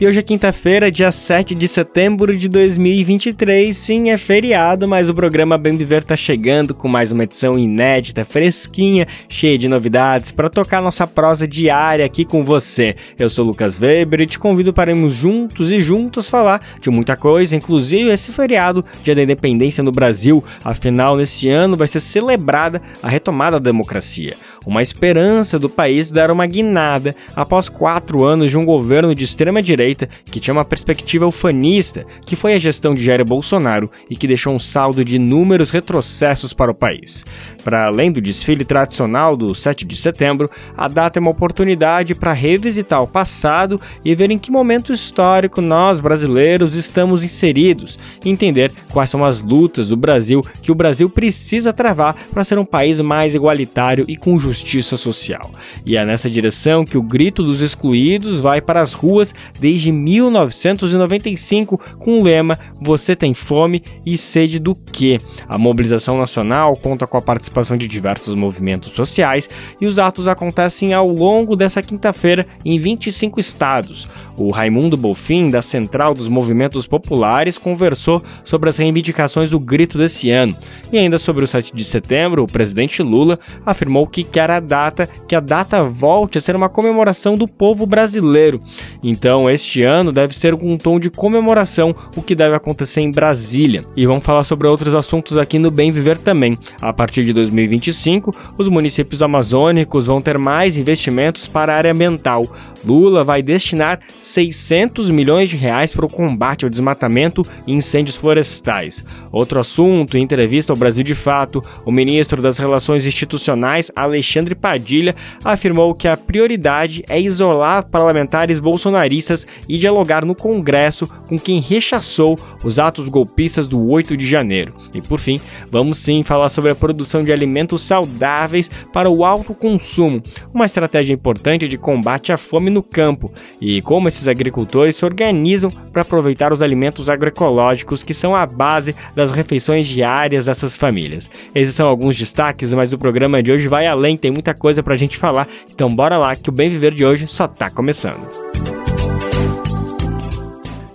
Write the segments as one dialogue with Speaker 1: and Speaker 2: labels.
Speaker 1: E hoje é quinta-feira, dia 7 de setembro de 2023. Sim, é feriado, mas o programa Bem Viver tá chegando com mais uma edição inédita, fresquinha, cheia de novidades para tocar nossa prosa diária aqui com você. Eu sou Lucas Weber e te convido para irmos juntos e juntos falar de muita coisa, inclusive esse feriado, Dia da Independência no Brasil. Afinal, nesse ano vai ser celebrada a retomada da democracia uma esperança do país dar uma guinada após quatro anos de um governo de extrema-direita que tinha uma perspectiva ufanista, que foi a gestão de Jair Bolsonaro e que deixou um saldo de inúmeros retrocessos para o país. Para além do desfile tradicional do 7 de setembro, a data é uma oportunidade para revisitar o passado e ver em que momento histórico nós, brasileiros, estamos inseridos e entender quais são as lutas do Brasil que o Brasil precisa travar para ser um país mais igualitário e com justiça justiça social. E é nessa direção que o grito dos excluídos vai para as ruas desde 1995 com o lema Você tem fome e sede do quê? A mobilização nacional conta com a participação de diversos movimentos sociais e os atos acontecem ao longo dessa quinta-feira em 25 estados. O Raimundo Bolfin, da Central dos Movimentos Populares, conversou sobre as reivindicações do grito desse ano. E ainda sobre o 7 de setembro, o presidente Lula afirmou que quer a data, que a data volte a ser uma comemoração do povo brasileiro. Então, este ano deve ser com um tom de comemoração, o que deve acontecer em Brasília. E vamos falar sobre outros assuntos aqui no Bem Viver também. A partir de 2025, os municípios amazônicos vão ter mais investimentos para a área ambiental. Lula vai destinar 600 milhões de reais para o combate ao desmatamento e incêndios florestais. Outro assunto, em entrevista ao Brasil de Fato, o ministro das Relações Institucionais, Alexandre Padilha, afirmou que a prioridade é isolar parlamentares bolsonaristas e dialogar no Congresso com quem rechaçou os atos golpistas do 8 de janeiro. E por fim, vamos sim falar sobre a produção de alimentos saudáveis para o alto consumo, uma estratégia importante de combate à fome no campo e como esses agricultores se organizam para aproveitar os alimentos agroecológicos que são a base das refeições diárias dessas famílias. Esses são alguns destaques, mas o programa de hoje vai além, tem muita coisa para a gente falar, então bora lá que o Bem Viver de hoje só está começando.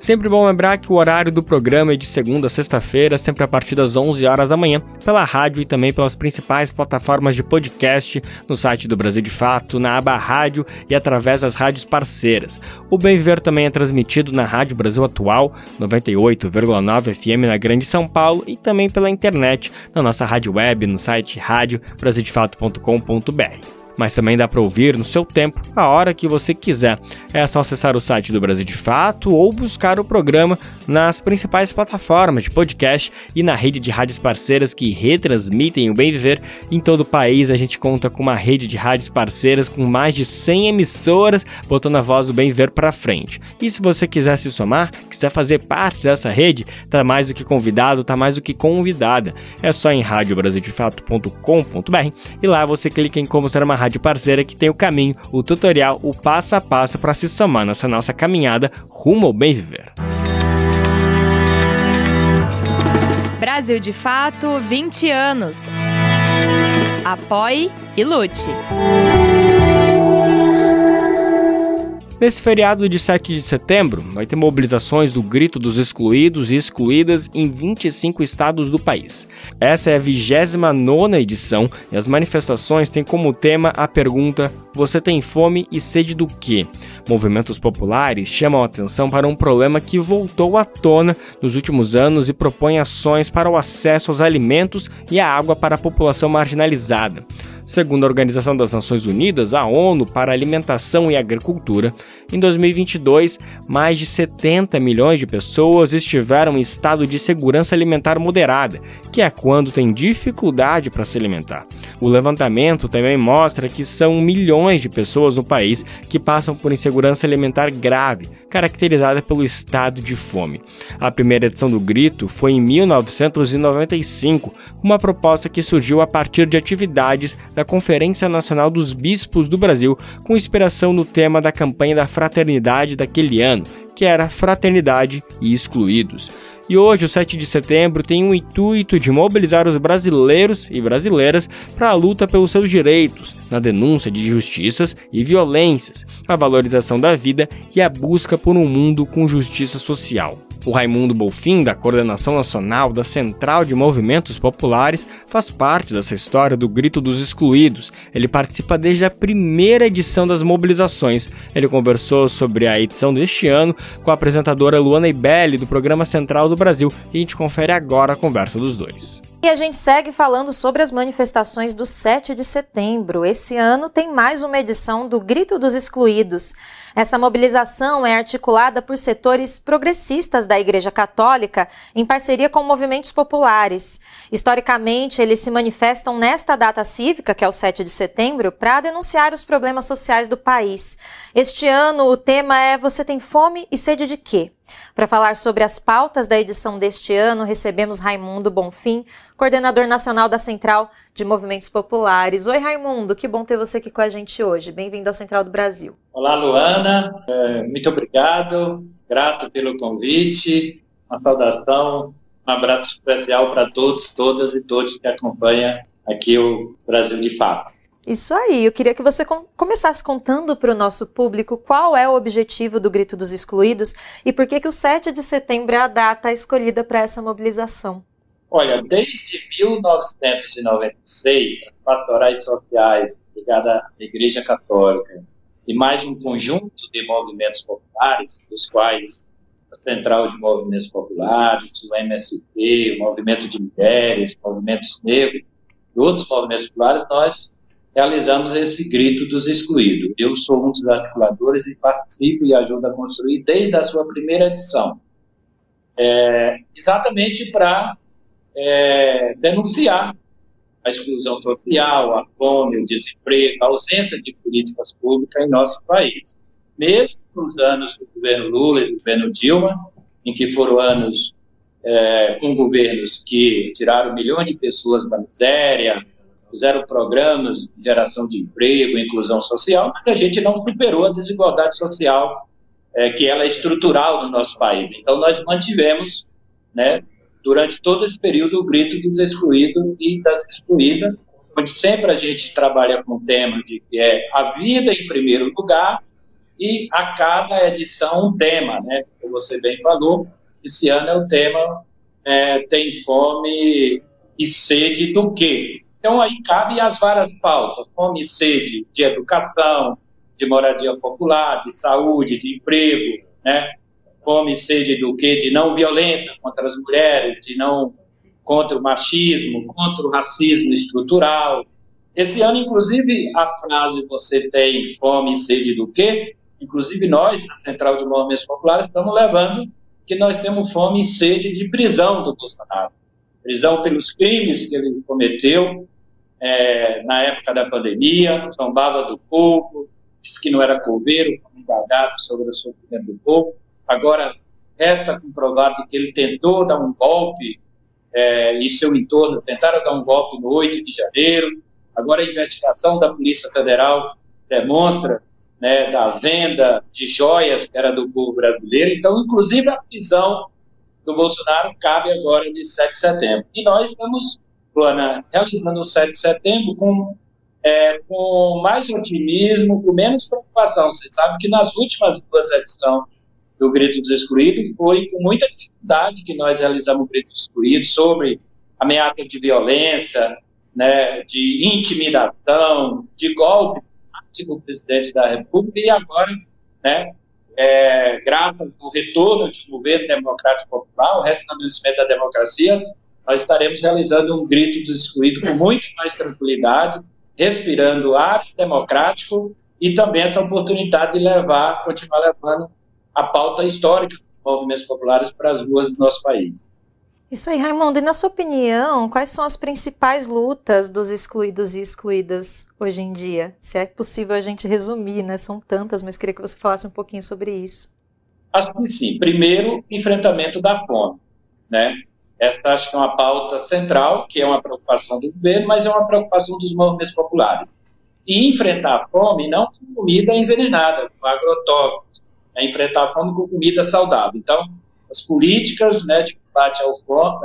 Speaker 1: Sempre bom lembrar que o horário do programa é de segunda a sexta-feira, sempre a partir das 11 horas da manhã, pela rádio e também pelas principais plataformas de podcast, no site do Brasil de Fato, na aba Rádio e através das rádios parceiras. O Bem Viver também é transmitido na Rádio Brasil Atual, 98,9 FM na Grande São Paulo e também pela internet, na nossa rádio web, no site radiobrasildefato.com.br mas também dá para ouvir no seu tempo, a hora que você quiser. É só acessar o site do Brasil de Fato ou buscar o programa nas principais plataformas de podcast e na rede de rádios parceiras que retransmitem o Bem Viver. Em todo o país, a gente conta com uma rede de rádios parceiras com mais de 100 emissoras, botando a voz do Bem Viver para frente. E se você quiser se somar, quiser fazer parte dessa rede, tá mais do que convidado, tá mais do que convidada. É só em radiobrasildefato.com.br e lá você clica em como ser uma rádio rádio parceira que tem o caminho, o tutorial, o passo a passo para se somar nessa nossa caminhada rumo ao bem viver.
Speaker 2: Brasil de Fato 20 anos. Apoie e lute.
Speaker 1: Nesse feriado de 7 de setembro, vai ter mobilizações do Grito dos Excluídos e Excluídas em 25 estados do país. Essa é a 29 edição e as manifestações têm como tema a pergunta: Você tem fome e sede do quê? Movimentos populares chamam a atenção para um problema que voltou à tona nos últimos anos e propõe ações para o acesso aos alimentos e à água para a população marginalizada. Segundo a Organização das Nações Unidas, a ONU para Alimentação e Agricultura, em 2022, mais de 70 milhões de pessoas estiveram em estado de segurança alimentar moderada, que é quando tem dificuldade para se alimentar. O levantamento também mostra que são milhões de pessoas no país que passam por insegurança alimentar grave, caracterizada pelo estado de fome. A primeira edição do Grito foi em 1995, uma proposta que surgiu a partir de atividades da Conferência Nacional dos Bispos do Brasil, com inspiração no tema da campanha da fraternidade daquele ano, que era Fraternidade e Excluídos. E hoje, o 7 de setembro, tem o intuito de mobilizar os brasileiros e brasileiras para a luta pelos seus direitos, na denúncia de injustiças e violências, a valorização da vida e a busca por um mundo com justiça social. O Raimundo Bolfin, da Coordenação Nacional da Central de Movimentos Populares, faz parte dessa história do Grito dos Excluídos. Ele participa desde a primeira edição das mobilizações. Ele conversou sobre a edição deste ano com a apresentadora Luana Ibelli, do Programa Central do Brasil, e a gente confere agora a conversa dos dois.
Speaker 3: E a gente segue falando sobre as manifestações do 7 de setembro. Esse ano tem mais uma edição do Grito dos Excluídos. Essa mobilização é articulada por setores progressistas da Igreja Católica em parceria com movimentos populares. Historicamente, eles se manifestam nesta data cívica, que é o 7 de setembro, para denunciar os problemas sociais do país. Este ano, o tema é Você tem fome e sede de quê? Para falar sobre as pautas da edição deste ano, recebemos Raimundo Bonfim, coordenador nacional da Central de Movimentos Populares. Oi, Raimundo, que bom ter você aqui com a gente hoje. Bem-vindo ao Central do Brasil.
Speaker 4: Olá, Luana, é, muito obrigado, grato pelo convite, uma saudação, um abraço especial para todos, todas e todos que acompanham aqui o Brasil de Fato.
Speaker 3: Isso aí, eu queria que você começasse contando para o nosso público qual é o objetivo do Grito dos Excluídos e por que, que o 7 de setembro é a data escolhida para essa mobilização.
Speaker 4: Olha, desde 1996, as pastorais sociais ligadas à Igreja Católica e mais um conjunto de movimentos populares, dos quais a Central de Movimentos Populares, o MSP, o Movimento de Mulheres, movimentos negros e outros movimentos populares, nós realizamos esse grito dos excluídos. Eu sou um dos articuladores e participo e ajudo a construir desde a sua primeira edição. É, exatamente para é, denunciar a exclusão social, a fome, o desemprego, a ausência de políticas públicas em nosso país. Mesmo nos anos do governo Lula e do governo Dilma, em que foram anos é, com governos que tiraram milhões de pessoas da miséria, fizeram programas de geração de emprego, inclusão social, mas a gente não superou a desigualdade social, é, que ela é estrutural no nosso país. Então, nós mantivemos, né, durante todo esse período, o grito dos excluídos e das excluídas, onde sempre a gente trabalha com o tema de que é a vida em primeiro lugar e a cada edição um tema, né? Como você bem falou, esse ano é o tema é, tem fome e sede do quê? Então, aí cabe as várias pautas: fome e sede de educação, de moradia popular, de saúde, de emprego, né? Fome e sede do quê? De não violência contra as mulheres, de não contra o machismo, contra o racismo estrutural. Esse ano, inclusive, a frase você tem fome e sede do quê? Inclusive nós, na Central de Movimentos Populares, estamos levando que nós temos fome e sede de prisão do Bolsonaro prisão pelos crimes que ele cometeu é, na época da pandemia, zombava do povo, disse que não era coveiro, indagado sobre o sofrimento do povo. Agora, resta comprovado que ele tentou dar um golpe é, e seu entorno tentaram dar um golpe no 8 de janeiro. Agora, a investigação da Polícia Federal demonstra né, da venda de joias que era do povo brasileiro. Então, inclusive, a prisão do Bolsonaro cabe agora de 7 de setembro. E nós estamos, Luana, realizando o 7 de setembro com, é, com mais otimismo, com menos preocupação. Você sabe que nas últimas duas edições do Grito dos Excluídos foi com muita dificuldade que nós realizamos o Grito dos Excluídos sobre ameaça de violência, né, de intimidação, de golpe do presidente da República e agora, né, é, graças ao retorno de um governo democrático popular, o restabelecimento da democracia, nós estaremos realizando um grito dos excluídos com muito mais tranquilidade, respirando ares democrático e também essa oportunidade de levar, continuar levando a pauta histórica dos movimentos populares para as ruas do nosso país.
Speaker 3: Isso aí, Raimundo. E na sua opinião, quais são as principais lutas dos excluídos e excluídas hoje em dia? Se é possível a gente resumir, né? São tantas, mas queria que você falasse um pouquinho sobre isso.
Speaker 4: Acho que sim. Primeiro, enfrentamento da fome, né? Esta acho que é uma pauta central, que é uma preocupação do governo, mas é uma preocupação dos movimentos populares. E enfrentar a fome não com comida envenenada, com agrotóxicos, é enfrentar a fome com comida saudável. Então, as políticas né, de combate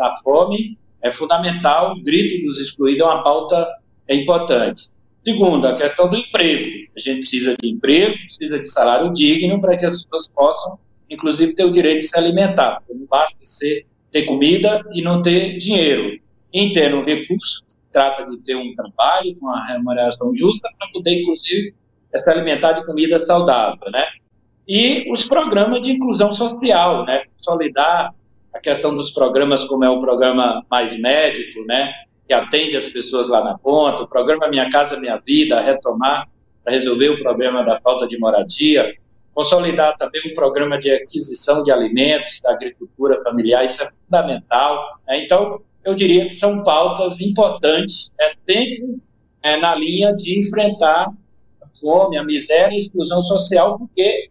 Speaker 4: à fome é fundamental, o grito dos excluídos é uma pauta importante. Segundo, a questão do emprego. A gente precisa de emprego, precisa de salário digno para que as pessoas possam, inclusive, ter o direito de se alimentar. Não basta ser, ter comida e não ter dinheiro. Em ter um recurso, trata de ter um trabalho com uma remuneração justa para poder, inclusive, se alimentar de comida saudável, né? E os programas de inclusão social, né? Consolidar a questão dos programas, como é o programa Mais Médico, né? Que atende as pessoas lá na ponta, o programa Minha Casa Minha Vida, retomar para resolver o problema da falta de moradia, consolidar também um programa de aquisição de alimentos da agricultura familiar, isso é fundamental. Né? Então, eu diria que são pautas importantes, é sempre é, na linha de enfrentar a fome, a miséria e a exclusão social, porque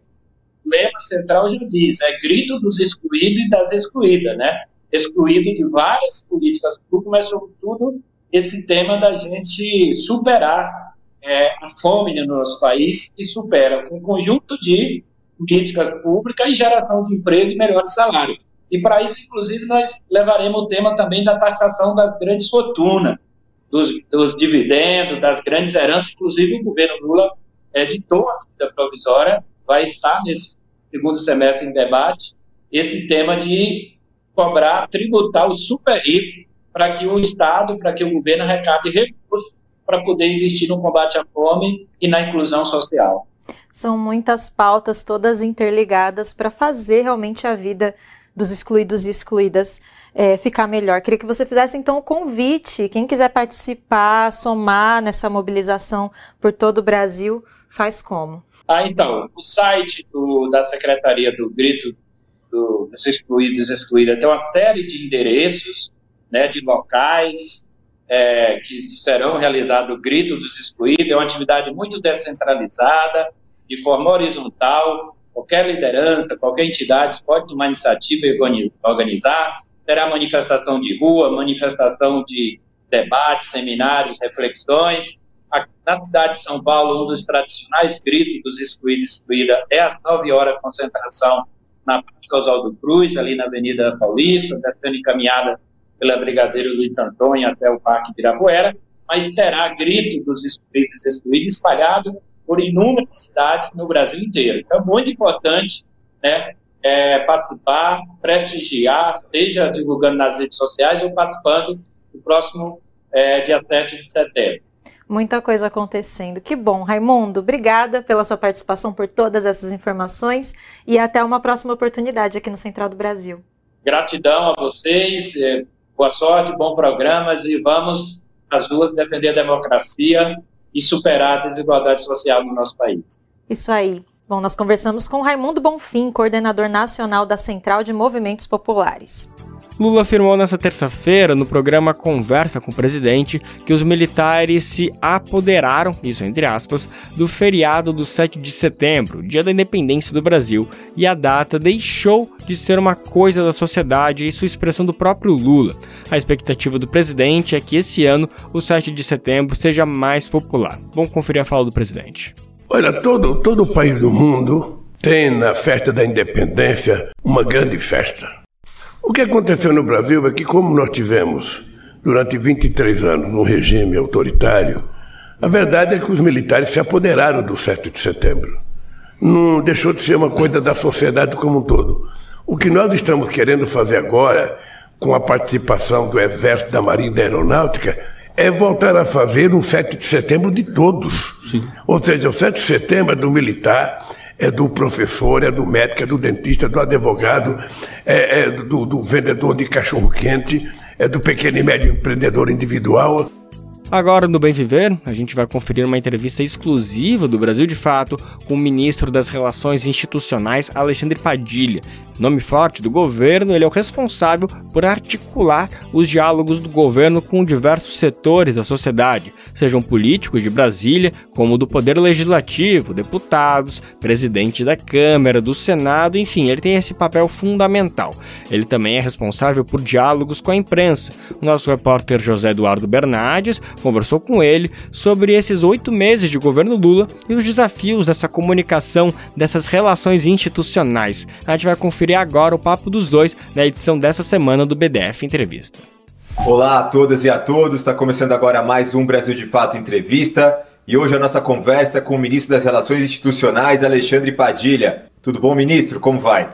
Speaker 4: lema central já diz, é grito dos excluídos e das excluídas, né? Excluído de várias políticas públicas, mas sobretudo esse tema da gente superar é, a fome no nosso país e supera com um conjunto de políticas públicas e geração de emprego e melhores salários. E para isso, inclusive, nós levaremos o tema também da taxação das grandes fortunas, dos, dos dividendos, das grandes heranças, inclusive o governo Lula editou a medida provisória vai estar nesse segundo semestre em debate esse tema de cobrar, tributar o super rico para que o Estado, para que o governo arrecade recursos para poder investir no combate à fome e na inclusão social.
Speaker 3: São muitas pautas, todas interligadas, para fazer realmente a vida dos excluídos e excluídas é, ficar melhor. Queria que você fizesse então o convite. Quem quiser participar, somar nessa mobilização por todo o Brasil, faz como?
Speaker 4: Ah, então, o site do, da Secretaria do Grito do, dos Excluídos e Excluídas tem uma série de endereços, né, de locais é, que serão realizados o Grito dos Excluídos. É uma atividade muito descentralizada, de forma horizontal. Qualquer liderança, qualquer entidade pode tomar iniciativa e organizar. Terá manifestação de rua, manifestação de debates, seminários, reflexões na cidade de São Paulo, um dos tradicionais gritos dos excluídos e excluída é às 9 horas concentração na Praça Oswaldo Cruz, ali na Avenida Paulista, sendo encaminhada pela Brigadeiro Luiz Antônio até o Parque Ibirapuera, mas terá grito dos excluídos e excluídos espalhado por inúmeras cidades no Brasil inteiro. Então, é muito importante né, é, participar, prestigiar, seja divulgando nas redes sociais ou participando do próximo é, dia 7 de setembro.
Speaker 3: Muita coisa acontecendo. Que bom, Raimundo. Obrigada pela sua participação, por todas essas informações e até uma próxima oportunidade aqui no Central do Brasil.
Speaker 4: Gratidão a vocês, é, boa sorte, bom programa e vamos às ruas defender a democracia e superar a desigualdade social no nosso país.
Speaker 3: Isso aí. Bom, nós conversamos com Raimundo Bonfim, coordenador nacional da Central de Movimentos Populares.
Speaker 1: Lula afirmou nesta terça-feira, no programa Conversa com o Presidente, que os militares se apoderaram, isso entre aspas, do feriado do 7 de setembro, dia da independência do Brasil, e a data deixou de ser uma coisa da sociedade e sua expressão do próprio Lula. A expectativa do presidente é que esse ano o 7 de setembro seja mais popular. Vamos conferir a fala do presidente.
Speaker 5: Olha, todo, todo o país do mundo tem na festa da independência uma grande festa. O que aconteceu no Brasil é que, como nós tivemos durante 23 anos um regime autoritário, a verdade é que os militares se apoderaram do 7 de setembro. Não deixou de ser uma coisa da sociedade como um todo. O que nós estamos querendo fazer agora, com a participação do Exército, da Marinha e da Aeronáutica, é voltar a fazer um 7 de setembro de todos. Sim. Ou seja, o 7 de setembro é do militar, é do professor, é do médico, é do dentista, é do advogado, é, é do, do vendedor de cachorro-quente, é do pequeno e médio empreendedor individual.
Speaker 1: Agora no Bem Viver, a gente vai conferir uma entrevista exclusiva do Brasil de Fato com o ministro das Relações Institucionais, Alexandre Padilha. Nome forte do governo, ele é o responsável por articular os diálogos do governo com diversos setores da sociedade, sejam políticos de Brasília, como do Poder Legislativo, deputados, presidente da Câmara, do Senado, enfim, ele tem esse papel fundamental. Ele também é responsável por diálogos com a imprensa. O nosso repórter José Eduardo Bernardes conversou com ele sobre esses oito meses de governo Lula e os desafios dessa comunicação, dessas relações institucionais. A gente vai conferir agora o papo dos dois na edição dessa semana do BDF Entrevista.
Speaker 6: Olá a todas e a todos, está começando agora mais um Brasil de Fato Entrevista e hoje a nossa conversa é com o ministro das Relações Institucionais, Alexandre Padilha. Tudo bom, ministro? Como vai?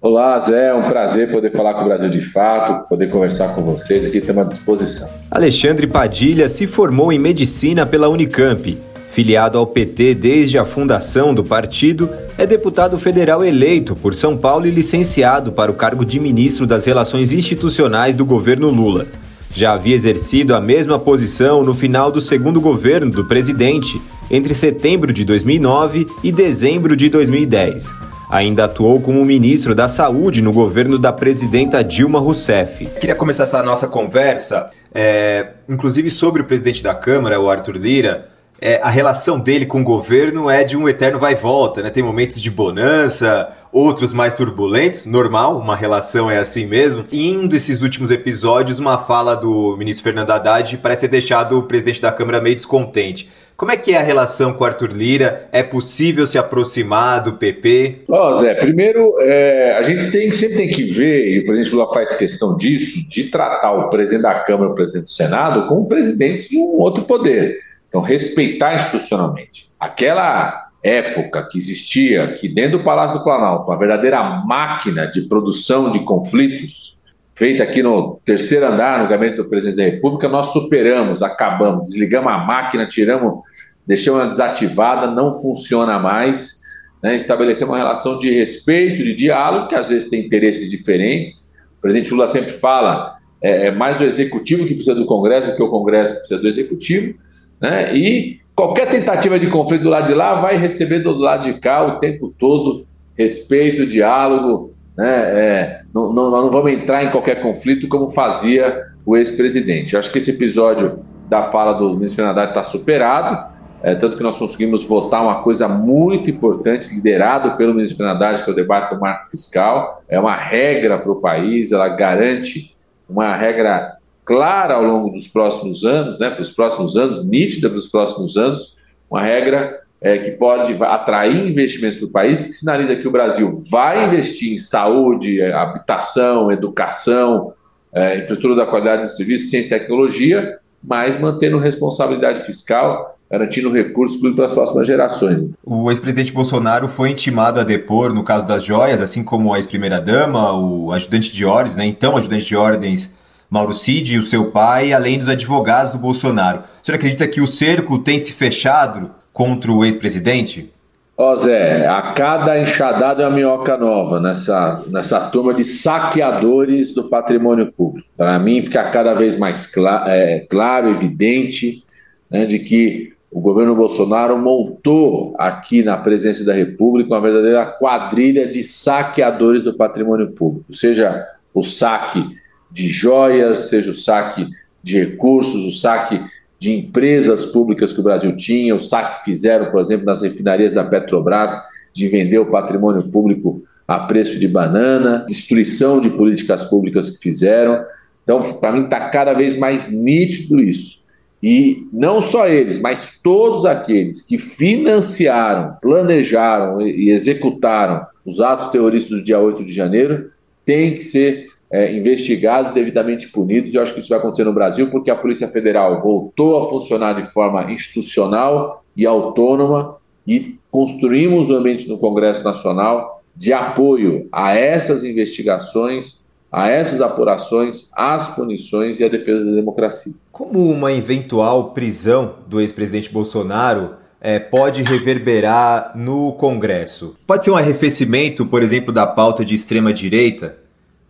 Speaker 7: Olá, Zé, é um prazer poder falar com o Brasil de Fato, poder conversar com vocês aqui, estamos à disposição.
Speaker 6: Alexandre Padilha se formou em medicina pela Unicamp. Filiado ao PT desde a fundação do partido, é deputado federal eleito por São Paulo e licenciado para o cargo de ministro das Relações Institucionais do governo Lula. Já havia exercido a mesma posição no final do segundo governo do presidente, entre setembro de 2009 e dezembro de 2010. Ainda atuou como ministro da Saúde no governo da presidenta Dilma Rousseff. Queria começar essa nossa conversa, é, inclusive sobre o presidente da Câmara, o Arthur Lira. É, a relação dele com o governo é de um eterno vai e volta, né? Tem momentos de bonança, outros mais turbulentos, normal, uma relação é assim mesmo. E em um desses últimos episódios, uma fala do ministro Fernando Haddad parece ter deixado o presidente da Câmara meio descontente. Como é que é a relação com Arthur Lira? É possível se aproximar do PP?
Speaker 7: Ó, oh, Zé, primeiro, é, a gente tem, sempre tem que ver, e o presidente Lula faz questão disso, de tratar o presidente da Câmara o presidente do Senado como presidentes de um outro poder. Então, respeitar institucionalmente. Aquela época que existia aqui dentro do Palácio do Planalto, uma verdadeira máquina de produção de conflitos, feita aqui no terceiro andar, no gabinete do presidente da República, nós superamos, acabamos, desligamos a máquina, tiramos, deixamos ela desativada, não funciona mais. Né? Estabelecemos uma relação de respeito, de diálogo, que às vezes tem interesses diferentes. O presidente Lula sempre fala: é, é mais o executivo que precisa do Congresso do que o Congresso que precisa do executivo. Né? E qualquer tentativa de conflito do lado de lá vai receber do lado de cá o tempo todo respeito, diálogo, né? É, não, não, nós não vamos entrar em qualquer conflito como fazia o ex-presidente. Acho que esse episódio da fala do ministro Fernando está superado, é, tanto que nós conseguimos votar uma coisa muito importante, liderado pelo ministro Fernando que é o debate do marco fiscal. É uma regra para o país, ela garante uma regra clara ao longo dos próximos anos, né, para os próximos anos, nítida para os próximos anos, uma regra é, que pode atrair investimentos para o país, que sinaliza que o Brasil vai investir em saúde, habitação, educação, é, infraestrutura da qualidade do serviço, ciência e tecnologia, mas mantendo responsabilidade fiscal, garantindo recursos para as próximas gerações.
Speaker 6: O ex-presidente Bolsonaro foi intimado a depor no caso das joias, assim como a ex-primeira-dama, o ajudante de ordens, né, então ajudante de ordens Mauro Cid e o seu pai, além dos advogados do Bolsonaro. O senhor acredita que o cerco tem se fechado contra o ex-presidente?
Speaker 7: Ó Zé, a cada enxadada é uma minhoca nova nessa, nessa turma de saqueadores do patrimônio público. Para mim fica cada vez mais cl é, claro, evidente, né, de que o governo Bolsonaro montou aqui na presidência da República uma verdadeira quadrilha de saqueadores do patrimônio público, seja o saque de joias, seja o saque de recursos, o saque de empresas públicas que o Brasil tinha, o saque que fizeram, por exemplo, nas refinarias da Petrobras, de vender o patrimônio público a preço de banana, destruição de políticas públicas que fizeram. Então, para mim, está cada vez mais nítido isso. E não só eles, mas todos aqueles que financiaram, planejaram e executaram os atos terroristas do dia 8 de janeiro têm que ser é, investigados devidamente punidos. E eu acho que isso vai acontecer no Brasil porque a Polícia Federal voltou a funcionar de forma institucional e autônoma e construímos um ambiente no Congresso Nacional de apoio a essas investigações, a essas apurações, às punições e à defesa da democracia.
Speaker 6: Como uma eventual prisão do ex-presidente Bolsonaro é, pode reverberar no Congresso? Pode ser um arrefecimento, por exemplo, da pauta de extrema-direita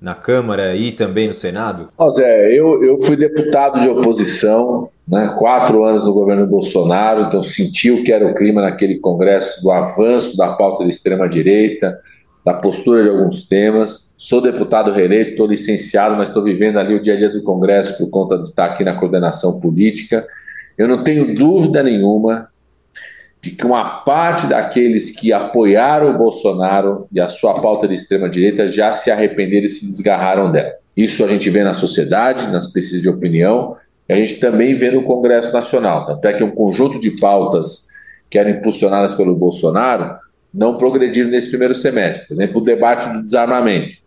Speaker 6: na Câmara e também no Senado?
Speaker 7: Ó, Zé, eu, eu fui deputado de oposição, né, quatro anos no governo Bolsonaro, então senti o que era o clima naquele Congresso do avanço da pauta da extrema-direita, da postura de alguns temas. Sou deputado reeleito, estou licenciado, mas estou vivendo ali o dia a dia do Congresso por conta de estar aqui na coordenação política. Eu não tenho dúvida nenhuma de que uma parte daqueles que apoiaram o Bolsonaro e a sua pauta de extrema-direita já se arrependeram e se desgarraram dela. Isso a gente vê na sociedade, nas pesquisas de opinião, e a gente também vê no Congresso Nacional. Tanto é que um conjunto de pautas que eram impulsionadas pelo Bolsonaro não progrediram nesse primeiro semestre. Por exemplo, o debate do desarmamento.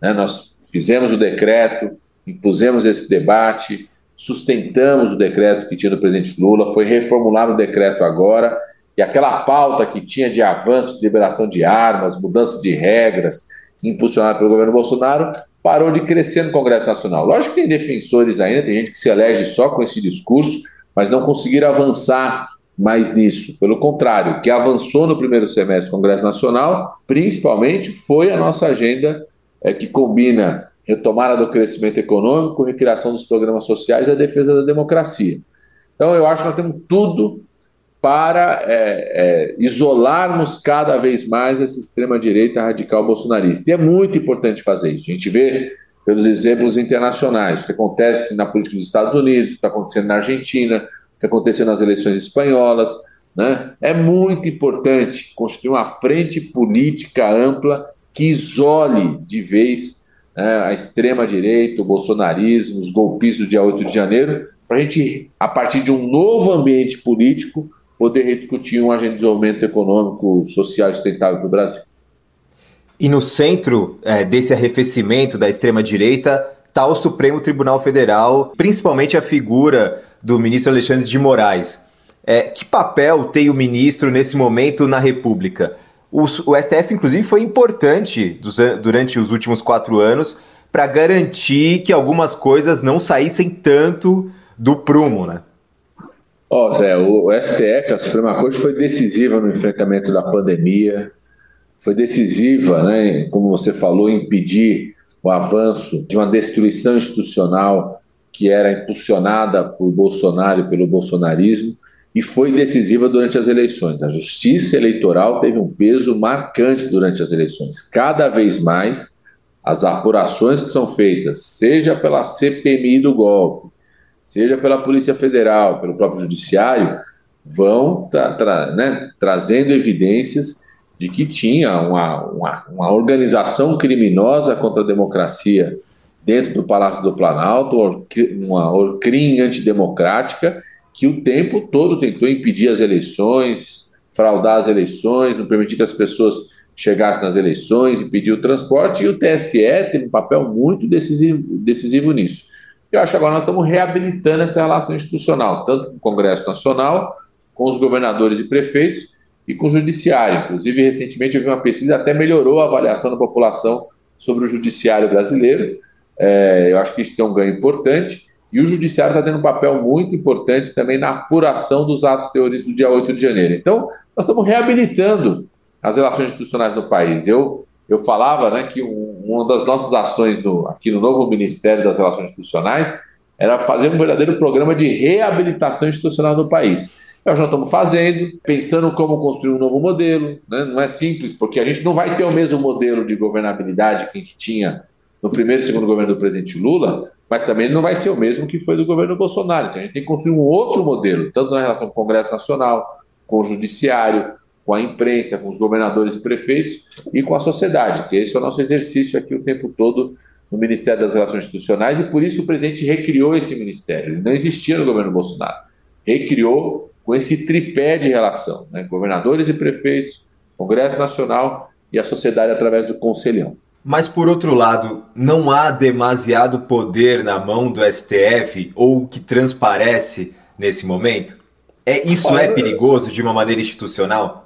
Speaker 7: Né? Nós fizemos o decreto, impusemos esse debate, sustentamos o decreto que tinha do presidente Lula, foi reformulado o decreto agora, e aquela pauta que tinha de avanço, de liberação de armas, mudança de regras, impulsionada pelo governo Bolsonaro, parou de crescer no Congresso Nacional. Lógico que tem defensores ainda, tem gente que se elege só com esse discurso, mas não conseguiram avançar mais nisso. Pelo contrário, o que avançou no primeiro semestre do Congresso Nacional, principalmente, foi a nossa agenda é, que combina retomada do crescimento econômico, recriação dos programas sociais e a defesa da democracia. Então, eu acho que nós temos tudo para é, é, isolarmos cada vez mais essa extrema-direita radical bolsonarista. E é muito importante fazer isso. A gente vê pelos exemplos internacionais, o que acontece na política dos Estados Unidos, o que está acontecendo na Argentina, o que aconteceu nas eleições espanholas. Né? É muito importante construir uma frente política ampla que isole de vez né, a extrema-direita, o bolsonarismo, os golpistas do dia 8 de janeiro, para a gente, a partir de um novo ambiente político, poder rediscutir um agente de desenvolvimento econômico, social e sustentável para o Brasil.
Speaker 6: E no centro é, desse arrefecimento da extrema-direita está o Supremo Tribunal Federal, principalmente a figura do ministro Alexandre de Moraes. É, que papel tem o ministro nesse momento na República? O, o STF, inclusive, foi importante dos, durante os últimos quatro anos para garantir que algumas coisas não saíssem tanto do prumo, né?
Speaker 7: Ó, oh, Zé, o STF, a Suprema Corte, foi decisiva no enfrentamento da pandemia, foi decisiva, né, como você falou, impedir o avanço de uma destruição institucional que era impulsionada por Bolsonaro e pelo bolsonarismo, e foi decisiva durante as eleições. A justiça eleitoral teve um peso marcante durante as eleições. Cada vez mais, as apurações que são feitas, seja pela CPMI do golpe, seja pela Polícia Federal, pelo próprio Judiciário, vão tra tra né, trazendo evidências de que tinha uma, uma, uma, organização criminosa contra a democracia dentro do Palácio do Planalto, uma orcrim antidemocrática, que o tempo todo tentou impedir as eleições, fraudar as eleições, não permitir que as pessoas chegassem nas eleições, impedir o transporte, e o TSE tem um papel muito decisivo, decisivo nisso. Eu acho que agora nós estamos reabilitando essa relação institucional, tanto com o Congresso Nacional, com os governadores e prefeitos e com o Judiciário. Inclusive, recentemente eu vi uma pesquisa até melhorou a avaliação da população sobre o Judiciário brasileiro. É, eu acho que isso tem um ganho importante. E o Judiciário está tendo um papel muito importante também na apuração dos atos terroristas do dia 8 de janeiro. Então, nós estamos reabilitando as relações institucionais no país. Eu eu falava né, que um, uma das nossas ações aqui no novo Ministério das Relações Institucionais era fazer um verdadeiro programa de reabilitação institucional do país. Nós já estamos fazendo, pensando como construir um novo modelo. Né? Não é simples, porque a gente não vai ter o mesmo modelo de governabilidade que a gente tinha no primeiro e segundo governo do presidente Lula, mas também não vai ser o mesmo que foi do governo Bolsonaro. Então a gente tem que construir um outro modelo, tanto na relação com o Congresso Nacional, com o Judiciário, com a imprensa, com os governadores e prefeitos e com a sociedade, que esse é o nosso exercício aqui o tempo todo no Ministério das Relações Institucionais e por isso o presidente recriou esse ministério. Ele não existia no governo Bolsonaro. Recriou com esse tripé de relação, né? governadores e prefeitos, Congresso Nacional e a sociedade através do Conselhão.
Speaker 6: Mas, por outro lado, não há demasiado poder na mão do STF ou que transparece nesse momento? É, isso é perigoso de uma maneira institucional?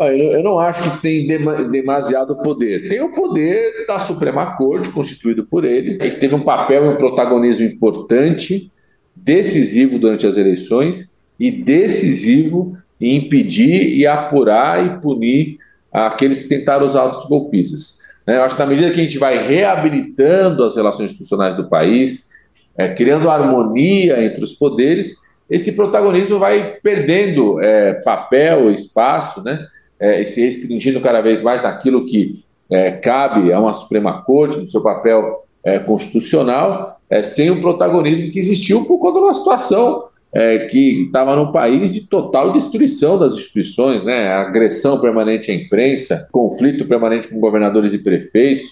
Speaker 7: Eu não acho que tem demasiado poder. Tem o poder da Suprema Corte, constituído por ele, que teve um papel e um protagonismo importante, decisivo durante as eleições e decisivo em impedir e apurar e punir aqueles que tentaram usar os golpistas. Né? Eu acho que na medida que a gente vai reabilitando as relações institucionais do país, é, criando harmonia entre os poderes, esse protagonismo vai perdendo é, papel, espaço, né? É, e se restringindo cada vez mais naquilo que é, cabe a uma Suprema Corte, no seu papel é, constitucional, é, sem o protagonismo que existiu por conta de uma situação é, que estava num país de total destruição das instituições, né? agressão permanente à imprensa, conflito permanente com governadores e prefeitos,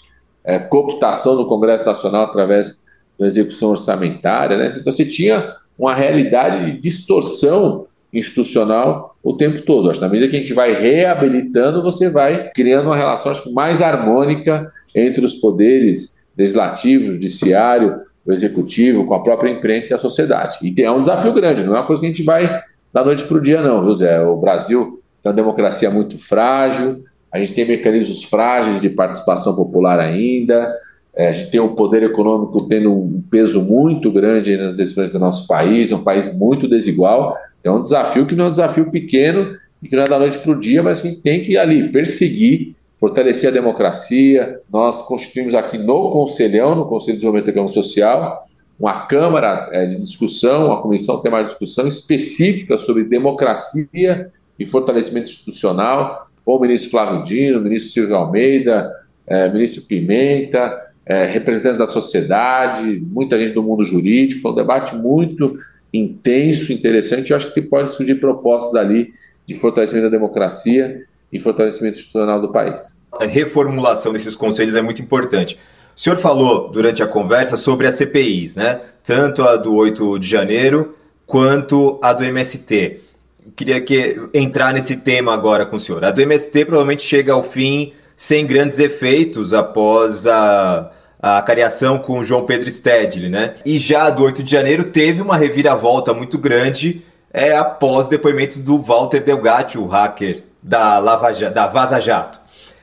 Speaker 7: é, cooptação do Congresso Nacional através da execução orçamentária. Né? Então você tinha uma realidade de distorção institucional o tempo todo. Acho que na medida que a gente vai reabilitando, você vai criando uma relação acho, mais harmônica entre os poderes legislativo, judiciário, o executivo, com a própria imprensa e a sociedade. E é um desafio grande, não é uma coisa que a gente vai da noite para o dia, não, viu, Zé? O Brasil tem uma democracia muito frágil, a gente tem mecanismos frágeis de participação popular ainda, é, a gente tem um poder econômico tendo um peso muito grande nas decisões do nosso país, é um país muito desigual. É um desafio que não é um desafio pequeno e que não é da noite para o dia, mas que tem que ali perseguir fortalecer a democracia. Nós constituímos aqui no Conselhão, no Conselho de Desenvolvimento Econômico Social, uma Câmara é, de discussão, uma comissão temática de discussão específica sobre democracia e fortalecimento institucional, o ministro Flávio Dino, o ministro Silvio Almeida, é, ministro Pimenta, é, representantes da sociedade, muita gente do mundo jurídico. Um debate muito intenso, interessante. Eu acho que pode surgir propostas ali de fortalecimento da democracia e fortalecimento institucional do país.
Speaker 6: A reformulação desses conselhos é muito importante. O senhor falou durante a conversa sobre as CPIs, né? Tanto a do 8 de janeiro quanto a do MST. Eu queria que entrar nesse tema agora com o senhor. A do MST provavelmente chega ao fim sem grandes efeitos após a, a cariação com João Pedro Stedley, né? E já do 8 de janeiro teve uma reviravolta muito grande é, após o depoimento do Walter Delgatti, o hacker da, Lava, da Vaza Jato.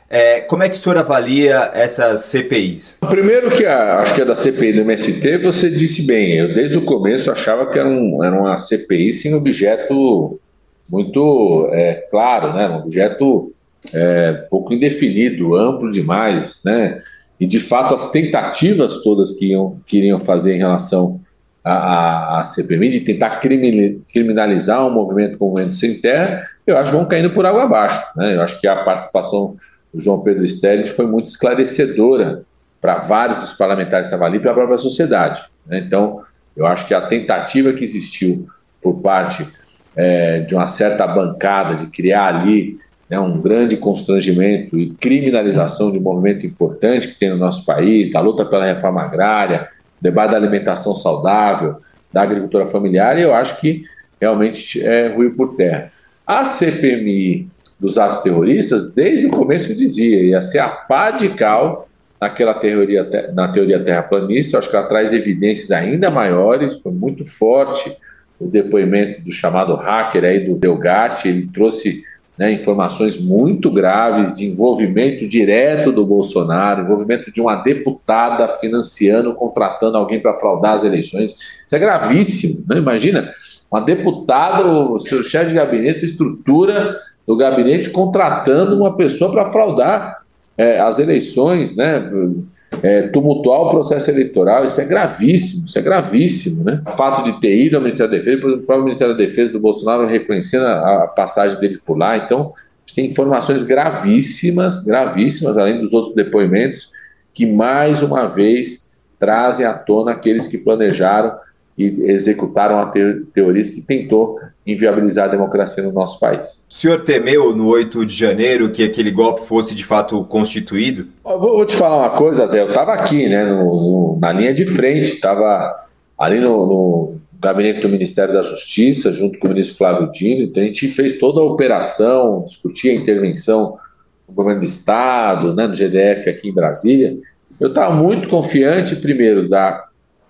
Speaker 6: É, como é que o senhor avalia essas CPIs?
Speaker 7: Primeiro que a, acho que a da CPI do MST você disse bem, eu desde o começo achava que era, um, era uma CPI sem objeto muito é, claro, né? um objeto é, pouco indefinido, amplo demais, né? E de fato as tentativas todas que, iam, que iriam fazer em relação à, à CPMI de tentar criminalizar um movimento como o Movimento Sem Terra eu acho que vão caindo por água abaixo. Né? Eu acho que a participação do João Pedro Stelling foi muito esclarecedora para vários dos parlamentares que estavam ali e para a própria sociedade. Né? Então, eu acho que a tentativa que existiu por parte é, de uma certa bancada de criar ali né, um grande constrangimento e criminalização de um movimento importante que tem no nosso país, da luta pela reforma agrária, debate da alimentação saudável, da agricultura familiar, e eu acho que realmente é ruim por terra. A CPMI dos atos terroristas, desde o começo dizia, ia ser a pá de cal naquela teoria, na teoria terraplanista, acho que ela traz evidências ainda maiores, foi muito forte o depoimento do chamado hacker aí do Delgatti, ele trouxe né, informações muito graves de envolvimento direto do Bolsonaro, envolvimento de uma deputada financiando, contratando alguém para fraudar as eleições. Isso é gravíssimo, né? imagina uma deputada, o seu chefe de gabinete, estrutura do gabinete contratando uma pessoa para fraudar é, as eleições, né? É, tumultuar o processo eleitoral, isso é gravíssimo, isso é gravíssimo, né? O fato de ter ido ao Ministério da Defesa, o próprio Ministério da Defesa do Bolsonaro reconhecendo a, a passagem dele por lá, então tem informações gravíssimas, gravíssimas, além dos outros depoimentos, que mais uma vez trazem à tona aqueles que planejaram e executaram a teoria que tentou inviabilizar a democracia no nosso país.
Speaker 6: O senhor temeu no 8 de janeiro que aquele golpe fosse de fato constituído?
Speaker 7: Eu vou, vou te falar uma coisa, Zé. Eu estava aqui, né, no, no, na linha de frente, estava ali no, no, gabinete do Ministério da Justiça, junto com o ministro Flávio Dino. Então a gente fez toda a operação, discutia a intervenção do governo do Estado, né, do GDF aqui em Brasília. Eu estava muito confiante, primeiro, da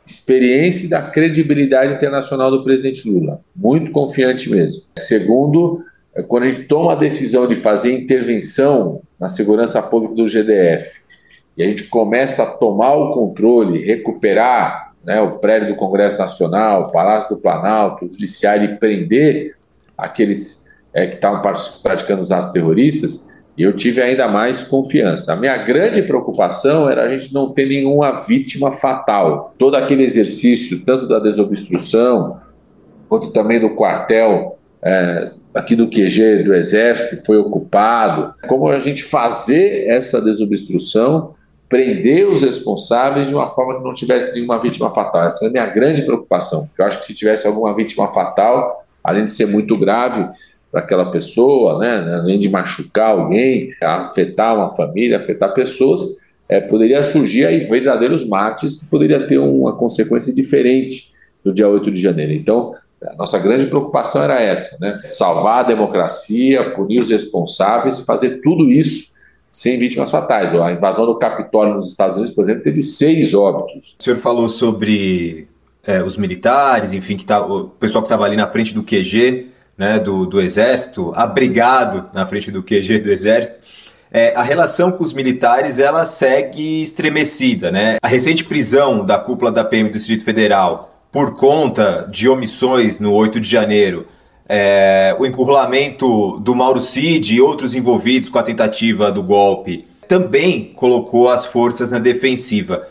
Speaker 7: experiência e da credibilidade internacional do presidente Lula. Muito confiante mesmo. Segundo, é quando a gente toma a decisão de fazer intervenção na segurança pública do GDF e a gente começa a tomar o controle, recuperar né, o prédio do Congresso Nacional, o Palácio do Planalto, o Judiciário e prender aqueles é, que estavam praticando os atos terroristas, E eu tive ainda mais confiança. A minha grande preocupação era a gente não ter nenhuma vítima fatal. Todo aquele exercício, tanto da desobstrução, quanto também do quartel é, aqui do QG do Exército, foi ocupado, como a gente fazer essa desobstrução, prender os responsáveis de uma forma que não tivesse nenhuma vítima fatal. Essa é a minha grande preocupação, porque eu acho que se tivesse alguma vítima fatal, além de ser muito grave, para aquela pessoa, né, além de machucar alguém, afetar uma família, afetar pessoas, é, poderia surgir aí verdadeiros mártires que poderia ter uma consequência diferente no dia 8 de janeiro. Então, a nossa grande preocupação era essa, né? Salvar a democracia, punir os responsáveis e fazer tudo isso sem vítimas fatais. A invasão do Capitólio nos Estados Unidos, por exemplo, teve seis óbitos.
Speaker 6: O senhor falou sobre é, os militares, enfim, que tá, o pessoal que estava ali na frente do QG né, do, do Exército, abrigado na frente do QG do Exército, é, a relação com os militares ela segue estremecida. Né? A recente prisão da cúpula da PM do Distrito Federal por conta de omissões no 8 de janeiro, é, o encurralamento do Mauro Cid e outros envolvidos com a tentativa do golpe também colocou as forças na defensiva.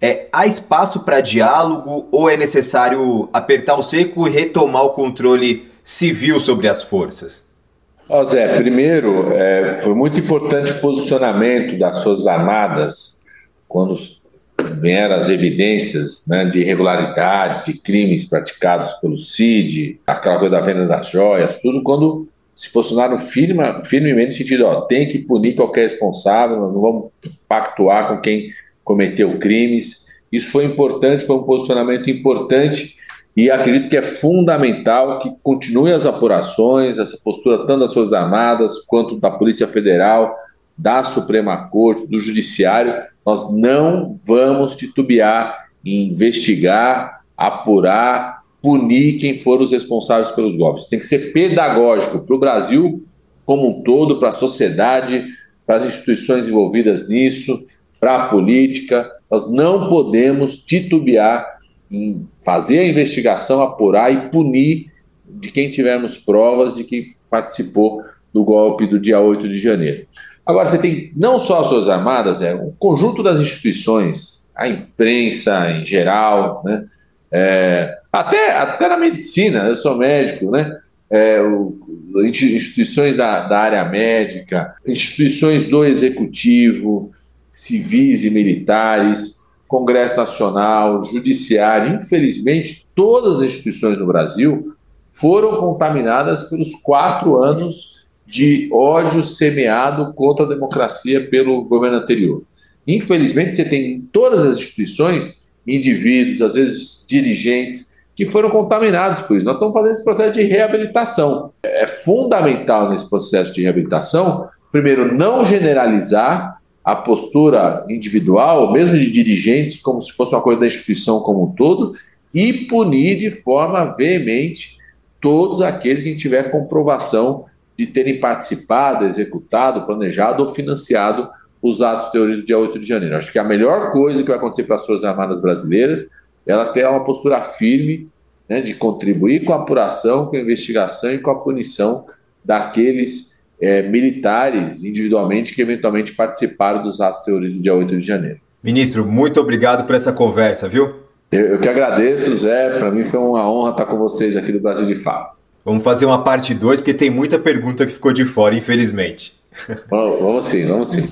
Speaker 6: É, há espaço para diálogo ou é necessário apertar o seco e retomar o controle civil sobre as forças?
Speaker 7: Ó Zé, primeiro, é, foi muito importante o posicionamento das Forças Armadas quando vieram as evidências né, de irregularidades, de crimes praticados pelo CID, aquela coisa da venda das joias, tudo, quando se posicionaram firme, firmemente no sentido, ó, tem que punir qualquer responsável, não vamos pactuar com quem cometeu crimes. Isso foi importante, foi um posicionamento importante e acredito que é fundamental que continue as apurações, essa postura tanto das Forças Armadas quanto da Polícia Federal, da Suprema Corte, do Judiciário. Nós não vamos titubear em investigar, apurar, punir quem for os responsáveis pelos golpes. Tem que ser pedagógico para o Brasil como um todo, para a sociedade, para as instituições envolvidas nisso, para a política. Nós não podemos titubear em fazer a investigação, apurar e punir de quem tivermos provas de que participou do golpe do dia 8 de janeiro. Agora, você tem não só as suas armadas, é um conjunto das instituições, a imprensa em geral, né? É, até, até na medicina, eu sou médico, né? É, o, instituições da, da área médica, instituições do executivo, civis e militares, Congresso Nacional, Judiciário, infelizmente, todas as instituições no Brasil foram contaminadas pelos quatro anos de ódio semeado contra a democracia pelo governo anterior. Infelizmente, você tem em todas as instituições indivíduos, às vezes dirigentes, que foram contaminados por isso. Nós estamos fazendo esse processo de reabilitação. É fundamental nesse processo de reabilitação, primeiro, não generalizar a postura individual, mesmo de dirigentes, como se fosse uma coisa da instituição como um todo, e punir de forma veemente todos aqueles que tiver comprovação de terem participado, executado, planejado ou financiado os atos terroristas do dia 8 de janeiro. Acho que a melhor coisa que vai acontecer para as Forças Armadas brasileiras é ela ter uma postura firme né, de contribuir com a apuração, com a investigação e com a punição daqueles é, militares individualmente que eventualmente participaram dos atos terroristas do dia 8 de janeiro.
Speaker 6: Ministro, muito obrigado por essa conversa, viu?
Speaker 7: Eu, eu que agradeço, Zé. Para mim foi uma honra estar com vocês aqui do Brasil de Fato.
Speaker 6: Vamos fazer uma parte 2, porque tem muita pergunta que ficou de fora, infelizmente.
Speaker 7: Vamos, vamos sim, vamos sim.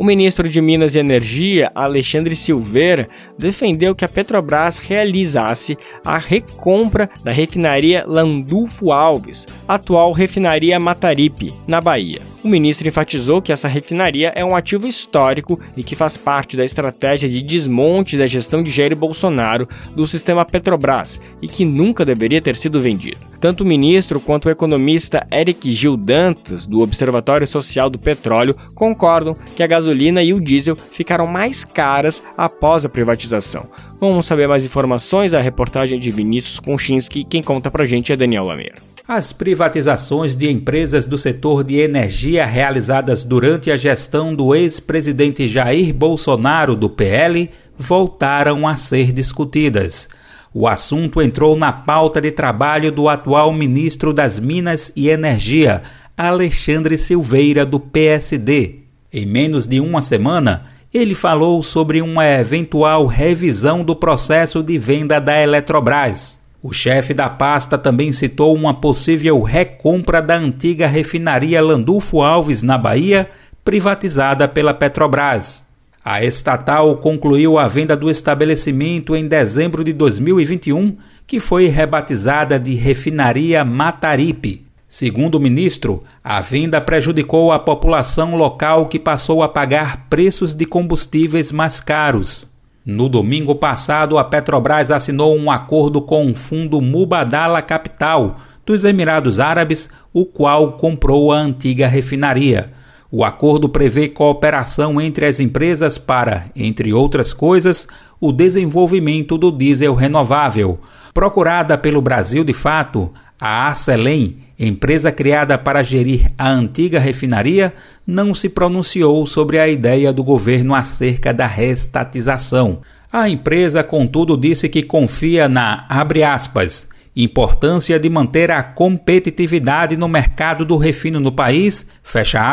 Speaker 1: O ministro de Minas e Energia, Alexandre Silveira, defendeu que a Petrobras realizasse a recompra da refinaria Landulfo Alves, atual refinaria Mataripe, na Bahia. O ministro enfatizou que essa refinaria é um ativo histórico e que faz parte da estratégia de desmonte da gestão de Jair Bolsonaro do sistema Petrobras e que nunca deveria ter sido vendido. Tanto o ministro quanto o economista Eric Gil Dantas, do Observatório Social do Petróleo, concordam que a gasolina e o diesel ficaram mais caras após a privatização. Vamos saber mais informações da reportagem de Vinícius Konchinski. Quem conta pra gente é Daniel Lameiro.
Speaker 8: As privatizações de empresas do setor de energia realizadas durante a gestão do ex-presidente Jair Bolsonaro do PL voltaram a ser discutidas. O assunto entrou na pauta de trabalho do atual ministro das Minas e Energia, Alexandre Silveira, do PSD. Em menos de uma semana, ele falou sobre uma eventual revisão do processo de venda da Eletrobras. O chefe da pasta também citou uma possível recompra da antiga refinaria Landulfo Alves, na Bahia, privatizada pela Petrobras. A estatal concluiu a venda do estabelecimento em dezembro de 2021, que foi rebatizada de Refinaria Mataripe. Segundo o ministro, a venda prejudicou a população local que passou a pagar preços de combustíveis mais caros. No domingo passado, a Petrobras assinou um acordo com o fundo Mubadala Capital dos Emirados Árabes, o qual comprou a antiga refinaria. O acordo prevê cooperação entre as empresas para, entre outras coisas, o desenvolvimento do diesel renovável. Procurada pelo Brasil de fato, a Acelém, empresa criada para gerir a antiga refinaria, não se pronunciou sobre a ideia do governo acerca da restatização. A empresa, contudo, disse que confia na, aspas, importância de manter a competitividade no mercado do refino no país,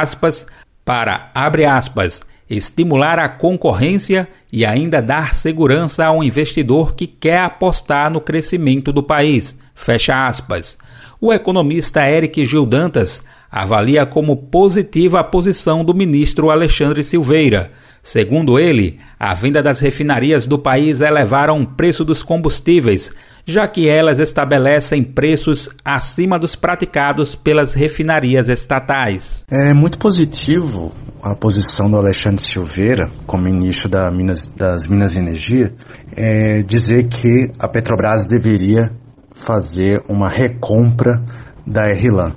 Speaker 8: aspas, para, aspas, estimular a concorrência e ainda dar segurança ao investidor que quer apostar no crescimento do país, fecha aspas. O economista Eric Gil Dantas avalia como positiva a posição do ministro Alexandre Silveira. Segundo ele, a venda das refinarias do país elevaram o preço dos combustíveis, já que elas estabelecem preços acima dos praticados pelas refinarias estatais.
Speaker 9: É muito positivo a posição do Alexandre Silveira, como ministro da Minas, das Minas e Energia, é dizer que a Petrobras deveria fazer uma recompra da RLAN.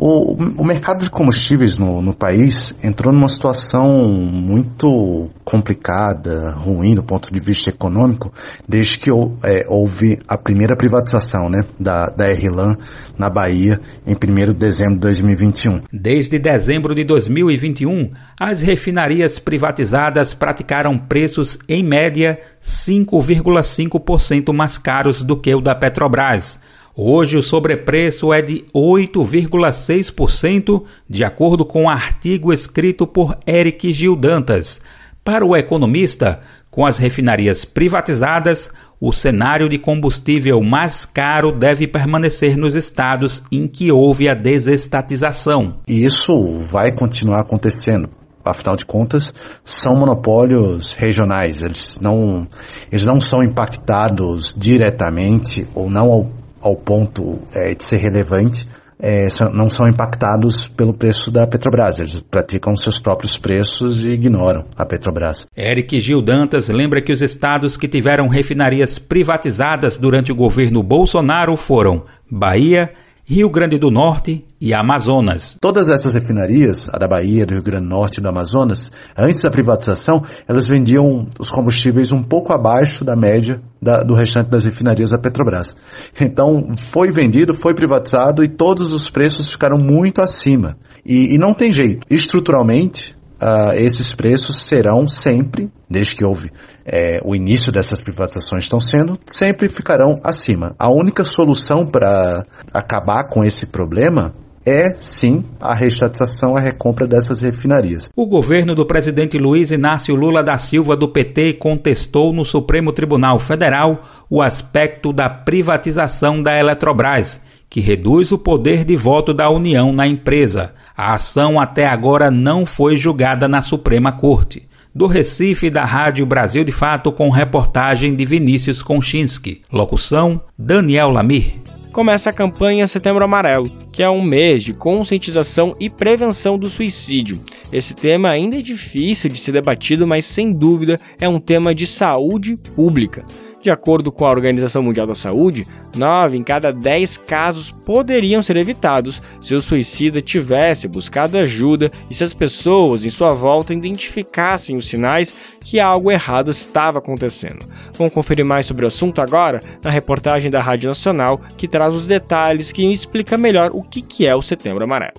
Speaker 9: O, o mercado de combustíveis no, no, país entrou numa situação muito complicada, ruim do ponto de vista econômico, desde que é, houve a primeira privatização né, da, da RLAN na Bahia em 1 de dezembro de 2021.
Speaker 8: Desde dezembro de 2021, as refinarias privatizadas praticaram preços, em média, 5,5% mais caros do que o da Petrobras Hoje o sobrepreço é de 8,6%, de acordo com um artigo escrito por Eric Gil Dantas. Para o economista, com as refinarias privatizadas, o cenário de combustível mais caro deve permanecer nos estados em que houve a desestatização.
Speaker 9: E isso vai continuar acontecendo afinal de contas, são monopólios regionais. Eles não, eles não são impactados diretamente ou não ao ao ponto é, de ser relevante, é, não são impactados pelo preço da Petrobras. Eles praticam seus próprios preços e ignoram a Petrobras.
Speaker 8: Eric Gil Dantas lembra que os estados que tiveram refinarias privatizadas durante o governo Bolsonaro foram Bahia, Rio Grande do Norte e Amazonas.
Speaker 9: Todas essas refinarias, a da Bahia, do Rio Grande do Norte e do Amazonas, antes da privatização, elas vendiam os combustíveis um pouco abaixo da média da, do restante das refinarias da Petrobras. Então, foi vendido, foi privatizado e todos os preços ficaram muito acima. E, e não tem jeito. Estruturalmente, uh, esses preços serão sempre, desde que houve é, o início dessas privatizações estão sendo, sempre ficarão acima. A única solução para acabar com esse problema é sim a reestatização, a recompra dessas refinarias.
Speaker 8: O governo do presidente Luiz Inácio Lula da Silva do PT contestou no Supremo Tribunal Federal o aspecto da privatização da Eletrobras que reduz o poder de voto da União na empresa. A ação até agora não foi julgada na Suprema Corte. Do Recife, da Rádio Brasil de Fato, com reportagem de Vinícius Konchinski. Locução: Daniel Lamir.
Speaker 1: Começa a campanha Setembro Amarelo, que é um mês de conscientização e prevenção do suicídio. Esse tema ainda é difícil de ser debatido, mas sem dúvida é um tema de saúde pública. De acordo com a Organização Mundial da Saúde, 9 em cada 10 casos poderiam ser evitados se o suicida tivesse buscado ajuda e se as pessoas em sua volta identificassem os sinais que algo errado estava acontecendo. Vamos conferir mais sobre o assunto agora na reportagem da Rádio Nacional, que traz os detalhes que explica melhor o que é o Setembro Amarelo.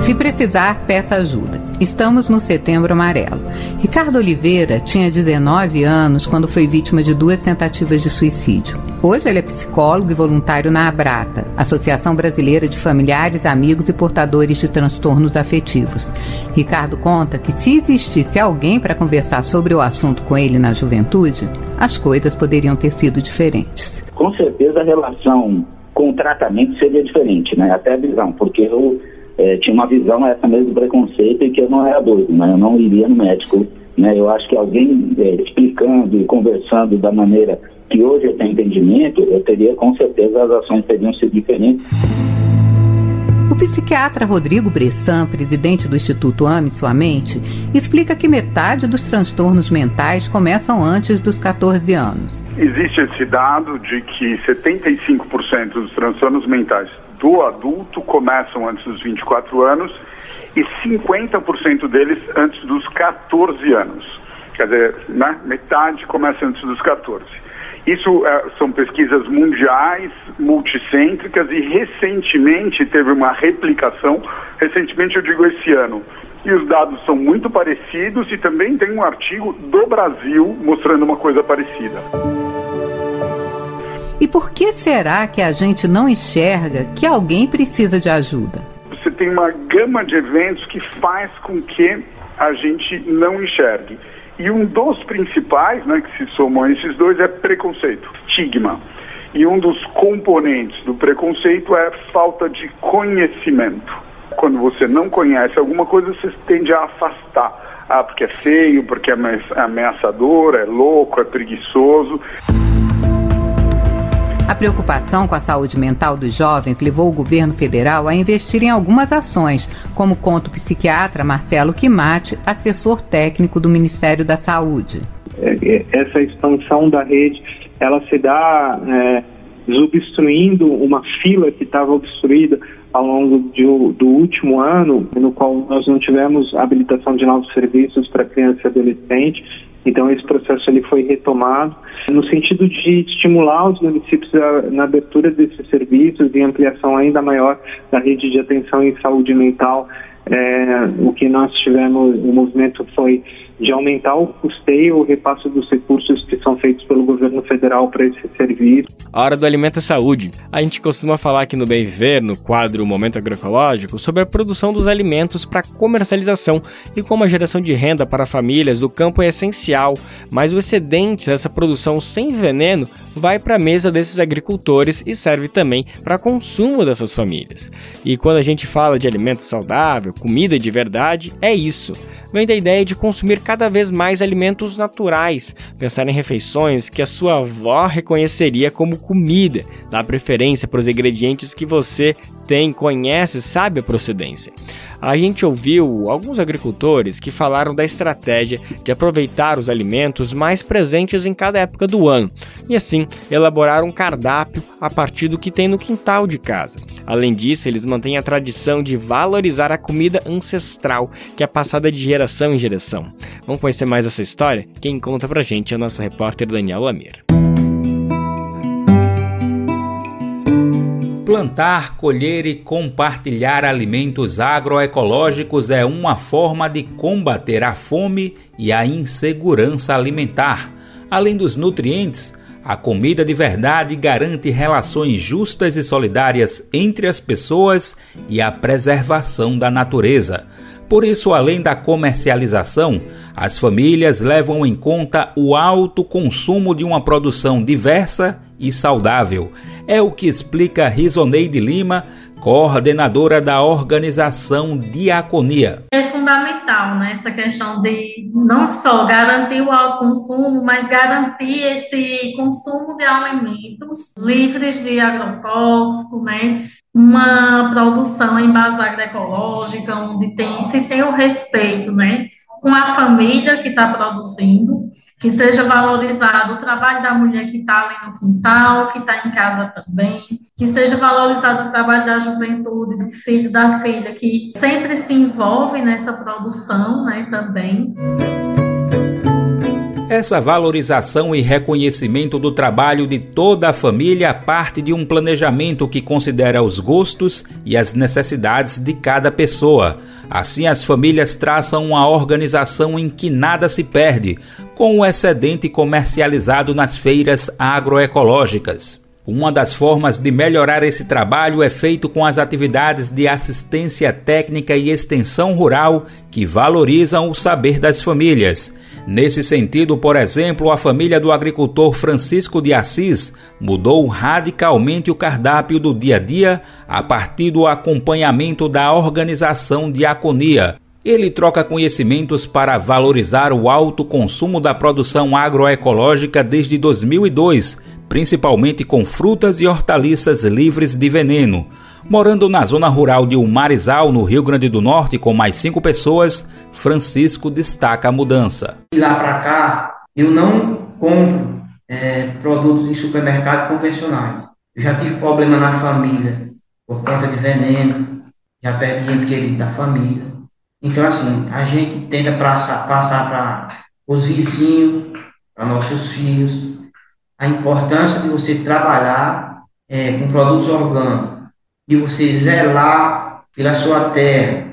Speaker 10: Se precisar, peça ajuda. Estamos no Setembro Amarelo. Ricardo Oliveira tinha 19 anos quando foi vítima de duas tentativas de suicídio. Hoje ele é psicólogo e voluntário na Abrata, Associação Brasileira de Familiares, Amigos e Portadores de Transtornos Afetivos. Ricardo conta que se existisse alguém para conversar sobre o assunto com ele na juventude, as coisas poderiam ter sido diferentes.
Speaker 11: Com certeza a relação com o tratamento seria diferente, né? Até a visão, porque eu é, tinha uma visão essa mesmo do preconceito e que eu não era doido, né? Eu não iria no médico, né? Eu acho que alguém é, explicando e conversando da maneira que hoje eu tenho entendimento, eu teria com certeza as ações teriam sido diferentes.
Speaker 10: O psiquiatra Rodrigo Bressan, presidente do Instituto Ame Sua Mente, explica que metade dos transtornos mentais começam antes dos 14 anos.
Speaker 12: Existe esse dado de que 75% dos transtornos mentais do adulto começam antes dos 24 anos e 50% deles antes dos 14 anos. Quer dizer, né, metade começa antes dos 14. Isso é, são pesquisas mundiais, multicêntricas e recentemente teve uma replicação, recentemente eu digo esse ano. E os dados são muito parecidos e também tem um artigo do Brasil mostrando uma coisa parecida.
Speaker 10: Por que será que a gente não enxerga que alguém precisa de ajuda?
Speaker 12: Você tem uma gama de eventos que faz com que a gente não enxergue. E um dos principais, né, que se somam a esses dois, é preconceito, estigma. E um dos componentes do preconceito é falta de conhecimento. Quando você não conhece alguma coisa, você tende a afastar. Ah, porque é feio, porque é ameaçador, é louco, é preguiçoso.
Speaker 10: A preocupação com a saúde mental dos jovens levou o governo federal a investir em algumas ações, como conta o psiquiatra Marcelo Quimate, assessor técnico do Ministério da Saúde.
Speaker 13: É, é, essa expansão da rede, ela se dá é, uma fila que estava obstruída ao longo de, do último ano, no qual nós não tivemos habilitação de novos serviços para criança e adolescente então esse processo ele foi retomado no sentido de estimular os municípios a, na abertura desses serviços e ampliação ainda maior da rede de atenção em saúde mental. É, o que nós tivemos, o movimento foi de aumentar o custeio, o repasse dos recursos que são feitos pelo governo federal para esse serviço.
Speaker 1: A hora do alimento é saúde. A gente costuma falar aqui no Bem Viver, no quadro Momento Agroecológico, sobre a produção dos alimentos para comercialização e como a geração de renda para famílias do campo é essencial, mas o excedente dessa produção sem veneno vai para a mesa desses agricultores e serve também para consumo dessas famílias. E quando a gente fala de alimento saudável, comida de verdade, é isso vem da ideia de consumir cada vez mais alimentos naturais, pensar em refeições que a sua avó reconheceria como comida, dar preferência para os ingredientes que você tem, conhece, sabe a procedência. A gente ouviu alguns agricultores que falaram da estratégia de aproveitar os alimentos mais presentes em cada época do ano e assim elaborar um cardápio a partir do que tem no quintal de casa. Além disso, eles mantêm a tradição de valorizar a comida ancestral que é passada de geração em geração. Vamos conhecer mais essa história? Quem conta pra gente é o nosso repórter Daniel Lamir.
Speaker 8: Plantar, colher e compartilhar alimentos agroecológicos é uma forma de combater a fome e a insegurança alimentar. Além dos nutrientes, a comida de verdade garante relações justas e solidárias entre as pessoas e a preservação da natureza. Por isso, além da comercialização, as famílias levam em conta o alto consumo de uma produção diversa e saudável. É o que explica Risoneide Lima, coordenadora da organização Diaconia.
Speaker 14: É fundamental né, essa questão de não só garantir o alto consumo, mas garantir esse consumo de alimentos livres de agrotóxicos, né, uma produção em base agroecológica, onde tem, se tem o respeito né, com a família que está produzindo, que seja valorizado o trabalho da mulher que está ali no quintal, que está em casa também, que seja valorizado o trabalho da juventude, do filho, da filha, que sempre se envolve nessa produção né, também.
Speaker 8: Essa valorização e reconhecimento do trabalho de toda a família parte de um planejamento que considera os gostos e as necessidades de cada pessoa. Assim, as famílias traçam uma organização em que nada se perde, com o excedente comercializado nas feiras agroecológicas. Uma das formas de melhorar esse trabalho é feito com as atividades de assistência técnica e extensão rural que valorizam o saber das famílias. Nesse sentido, por exemplo, a família do agricultor Francisco de Assis mudou radicalmente o cardápio do dia a dia a partir do acompanhamento da organização Diaconia. Ele troca conhecimentos para valorizar o alto consumo da produção agroecológica desde 2002 principalmente com frutas e hortaliças livres de veneno. Morando na zona rural de Umarizal, no Rio Grande do Norte, com mais cinco pessoas, Francisco destaca a mudança.
Speaker 15: De lá para cá, eu não compro é, produtos em supermercado convencionais. Eu já tive problema na família por conta de veneno, já perdi ente querido da família. Então, assim, a gente tenta passar para os vizinhos, para nossos filhos, a importância de você trabalhar é, com produtos orgânicos, de você zelar pela sua terra.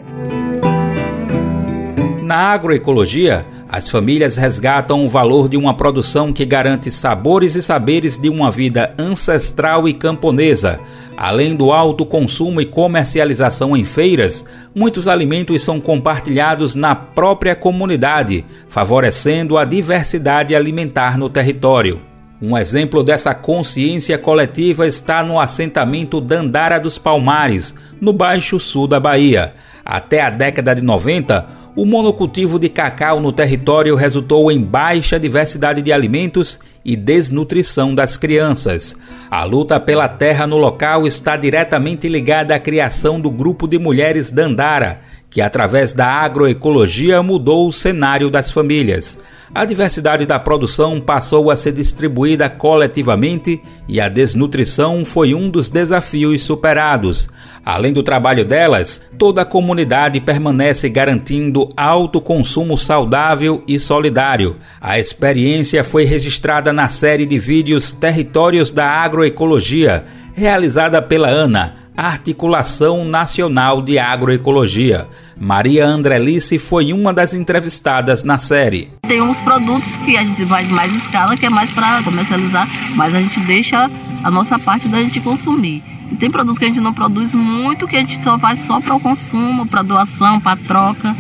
Speaker 8: Na agroecologia, as famílias resgatam o valor de uma produção que garante sabores e saberes de uma vida ancestral e camponesa. Além do alto consumo e comercialização em feiras, muitos alimentos são compartilhados na própria comunidade, favorecendo a diversidade alimentar no território. Um exemplo dessa consciência coletiva está no assentamento Dandara dos Palmares, no Baixo Sul da Bahia. Até a década de 90, o monocultivo de cacau no território resultou em baixa diversidade de alimentos e desnutrição das crianças. A luta pela terra no local está diretamente ligada à criação do grupo de mulheres Dandara, que através da agroecologia mudou o cenário das famílias a diversidade da produção passou a ser distribuída coletivamente e a desnutrição foi um dos desafios superados. Além do trabalho delas, toda a comunidade permanece garantindo alto consumo saudável e solidário. A experiência foi registrada na série de vídeos Territórios da Agroecologia, realizada pela ANA, Articulação Nacional de Agroecologia. Maria Andrelice foi uma das entrevistadas na série.
Speaker 16: Tem uns produtos que a gente faz mais escala, que é mais para comercializar, mas a gente deixa a nossa parte da gente consumir. E tem produtos que a gente não produz muito, que a gente só faz só para o consumo, para doação, para troca.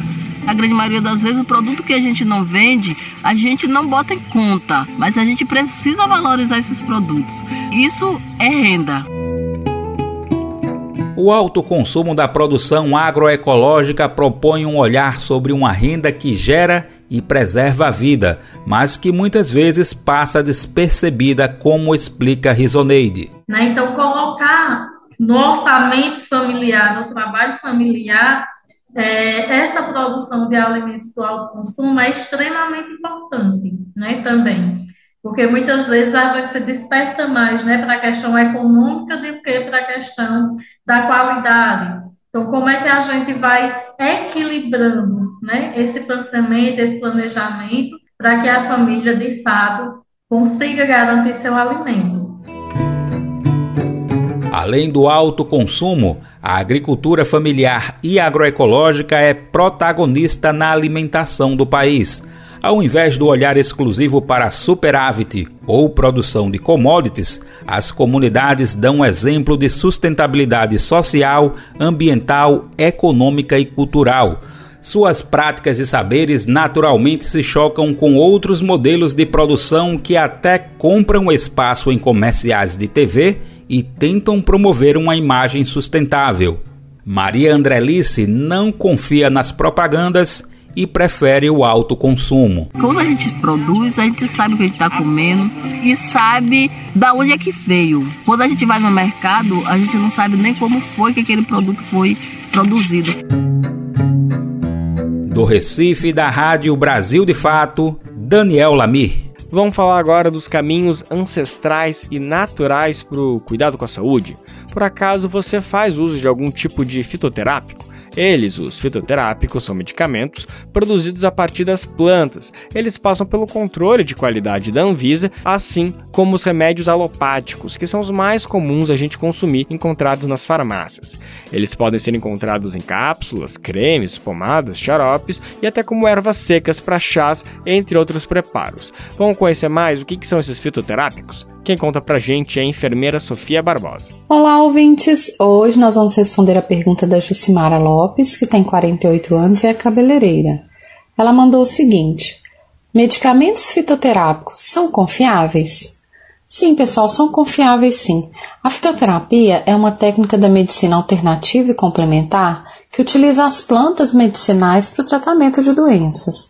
Speaker 16: A grande maioria das vezes o produto que a gente não vende, a gente não bota em conta, mas a gente precisa valorizar esses produtos. Isso é renda.
Speaker 8: O alto consumo da produção agroecológica propõe um olhar sobre uma renda que gera e preserva a vida, mas que muitas vezes passa despercebida, como explica Risoneide.
Speaker 14: Né? Então, colocar no orçamento familiar, no trabalho familiar, é, essa produção de alimentos do alto consumo é extremamente importante né, também porque muitas vezes a gente se desperta mais né, para a questão econômica do que para a questão da qualidade. Então, como é que a gente vai equilibrando né, esse pensamento, esse planejamento, para que a família, de fato, consiga garantir seu alimento?
Speaker 8: Além do alto consumo, a agricultura familiar e agroecológica é protagonista na alimentação do país ao invés do olhar exclusivo para superávit ou produção de commodities, as comunidades dão exemplo de sustentabilidade social, ambiental, econômica e cultural. Suas práticas e saberes naturalmente se chocam com outros modelos de produção que até compram espaço em comerciais de TV e tentam promover uma imagem sustentável. Maria Andrelice não confia nas propagandas e prefere o alto consumo.
Speaker 16: Quando a gente produz, a gente sabe o que a gente está comendo e sabe da onde é que veio. Quando a gente vai no mercado, a gente não sabe nem como foi que aquele produto foi produzido.
Speaker 8: Do Recife, da Rádio Brasil de Fato, Daniel Lamir.
Speaker 1: Vamos falar agora dos caminhos ancestrais e naturais para o cuidado com a saúde. Por acaso você faz uso de algum tipo de fitoterápico? Eles, os fitoterápicos, são medicamentos produzidos a partir das plantas. Eles passam pelo controle de qualidade da Anvisa, assim como os remédios alopáticos, que são os mais comuns a gente consumir encontrados nas farmácias. Eles podem ser encontrados em cápsulas, cremes, pomadas, xaropes e até como ervas secas para chás, entre outros preparos. Vamos conhecer mais o que, que são esses fitoterápicos? Quem conta pra gente é a enfermeira Sofia Barbosa.
Speaker 17: Olá, ouvintes! Hoje nós vamos responder a pergunta da Jucimara Lopes, que tem 48 anos e é cabeleireira. Ela mandou o seguinte: Medicamentos fitoterápicos são confiáveis? Sim, pessoal, são confiáveis sim. A fitoterapia é uma técnica da medicina alternativa e complementar que utiliza as plantas medicinais para o tratamento de doenças.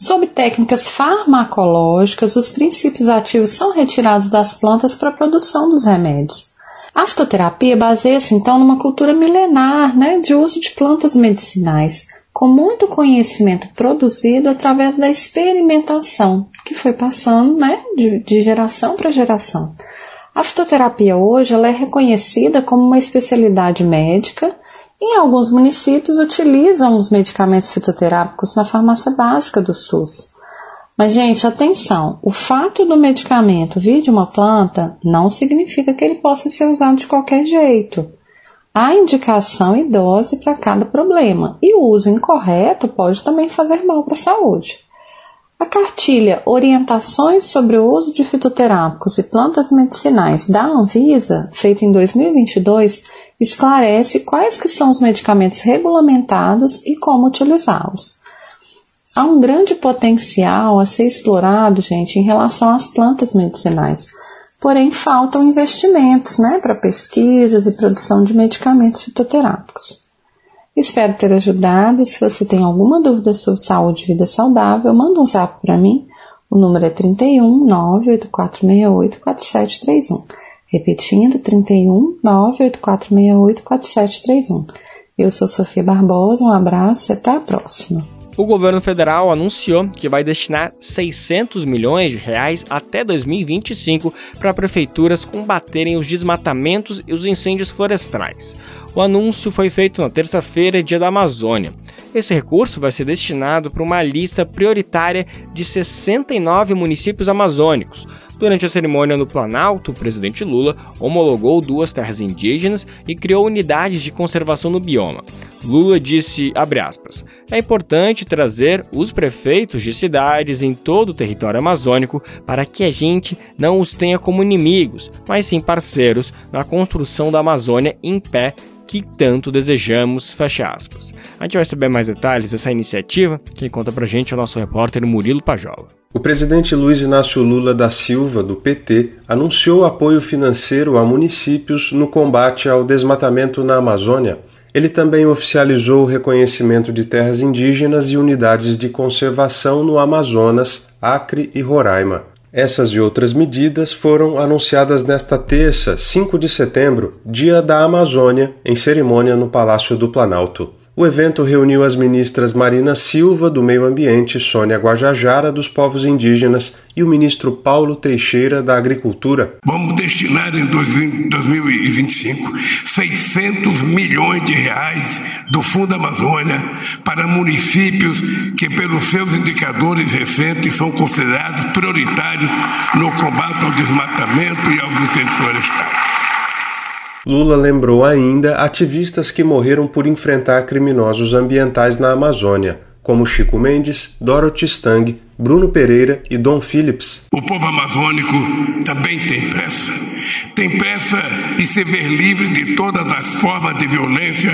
Speaker 17: Sob técnicas farmacológicas, os princípios ativos são retirados das plantas para a produção dos remédios. A fitoterapia baseia-se então numa cultura milenar né, de uso de plantas medicinais, com muito conhecimento produzido através da experimentação, que foi passando né, de, de geração para geração. A fitoterapia hoje ela é reconhecida como uma especialidade médica em alguns municípios utilizam os medicamentos fitoterápicos na farmácia básica do SUS. Mas, gente, atenção: o fato do medicamento vir de uma planta não significa que ele possa ser usado de qualquer jeito. Há indicação e dose para cada problema, e o uso incorreto pode também fazer mal para a saúde. A cartilha Orientações sobre o uso de fitoterápicos e plantas medicinais da Anvisa, feita em 2022, esclarece quais que são os medicamentos regulamentados e como utilizá-los. Há um grande potencial a ser explorado, gente, em relação às plantas medicinais. Porém, faltam investimentos né, para pesquisas e produção de medicamentos fitoterápicos. Espero ter ajudado. Se você tem alguma dúvida sobre saúde e vida saudável, manda um zap para mim. O número é 31 98468 4731. Repetindo, 31 98468 4731. Eu sou Sofia Barbosa, um abraço e até a próxima.
Speaker 1: O governo federal anunciou que vai destinar 600 milhões de reais até 2025 para prefeituras combaterem os desmatamentos e os incêndios florestais. O anúncio foi feito na terça-feira, dia da Amazônia. Esse recurso vai ser destinado para uma lista prioritária de 69 municípios amazônicos, Durante a cerimônia no Planalto, o presidente Lula homologou duas terras indígenas e criou unidades de conservação no bioma. Lula disse, aspas, é importante trazer os prefeitos de cidades em todo o território amazônico para que a gente não os tenha como inimigos, mas sim parceiros na construção da Amazônia em pé que tanto desejamos, fecha aspas. A gente vai saber mais detalhes dessa iniciativa, quem conta pra gente é o nosso repórter Murilo Pajola.
Speaker 18: O presidente Luiz Inácio Lula da Silva, do PT, anunciou apoio financeiro a municípios no combate ao desmatamento na Amazônia. Ele também oficializou o reconhecimento de terras indígenas e unidades de conservação no Amazonas, Acre e Roraima. Essas e outras medidas foram anunciadas nesta terça, 5 de setembro, Dia da Amazônia, em cerimônia no Palácio do Planalto. O evento reuniu as ministras Marina Silva, do Meio Ambiente, Sônia Guajajara, dos Povos Indígenas, e o ministro Paulo Teixeira, da Agricultura.
Speaker 5: Vamos destinar em 2025 600 milhões de reais do Fundo Amazônia para municípios que, pelos seus indicadores recentes, são considerados prioritários no combate ao desmatamento e aos incêndios florestais.
Speaker 18: Lula lembrou ainda ativistas que morreram por enfrentar criminosos ambientais na Amazônia, como Chico Mendes, Dorothy Stang, Bruno Pereira e Dom Phillips.
Speaker 5: O povo amazônico também tem pressa. Tem pressa de se ver livre de todas as formas de violência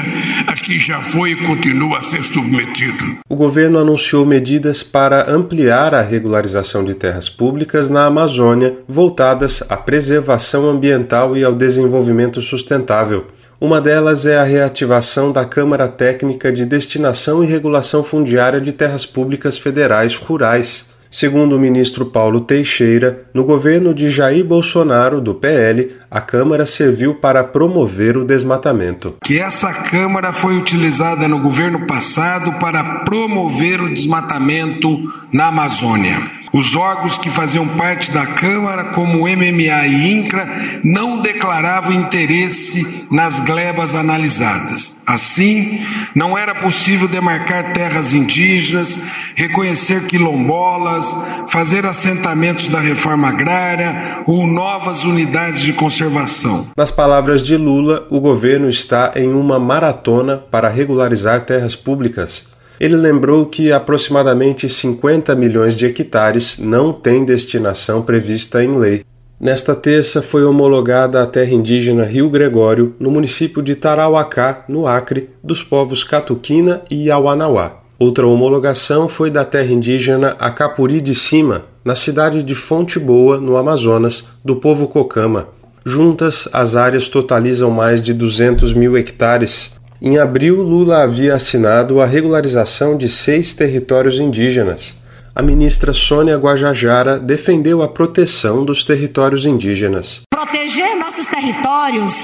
Speaker 5: a que já foi e continua a ser submetido.
Speaker 18: O governo anunciou medidas para ampliar a regularização de terras públicas na Amazônia voltadas à preservação ambiental e ao desenvolvimento sustentável. Uma delas é a reativação da Câmara Técnica de Destinação e Regulação Fundiária de Terras Públicas Federais Rurais. Segundo o ministro Paulo Teixeira, no governo de Jair Bolsonaro, do PL, a Câmara serviu para promover o desmatamento.
Speaker 5: Que essa Câmara foi utilizada no governo passado para promover o desmatamento na Amazônia.
Speaker 19: Os órgãos que faziam parte da Câmara, como MMA e INCRA, não declaravam interesse nas glebas analisadas. Assim, não era possível demarcar terras indígenas, reconhecer quilombolas, fazer assentamentos da reforma agrária ou novas unidades de conservação.
Speaker 18: Nas palavras de Lula, o governo está em uma maratona para regularizar terras públicas. Ele lembrou que aproximadamente 50 milhões de hectares não têm destinação prevista em lei. Nesta terça foi homologada a terra indígena Rio Gregório, no município de Tarauacá, no Acre, dos povos Catuquina e Auanauá. Outra homologação foi da terra indígena Acapuri de Cima, na cidade de Fonte Boa, no Amazonas, do povo Cocama. Juntas, as áreas totalizam mais de 200 mil hectares. Em abril, Lula havia assinado a regularização de seis territórios indígenas a ministra Sônia Guajajara defendeu a proteção dos territórios indígenas.
Speaker 20: Proteger nossos territórios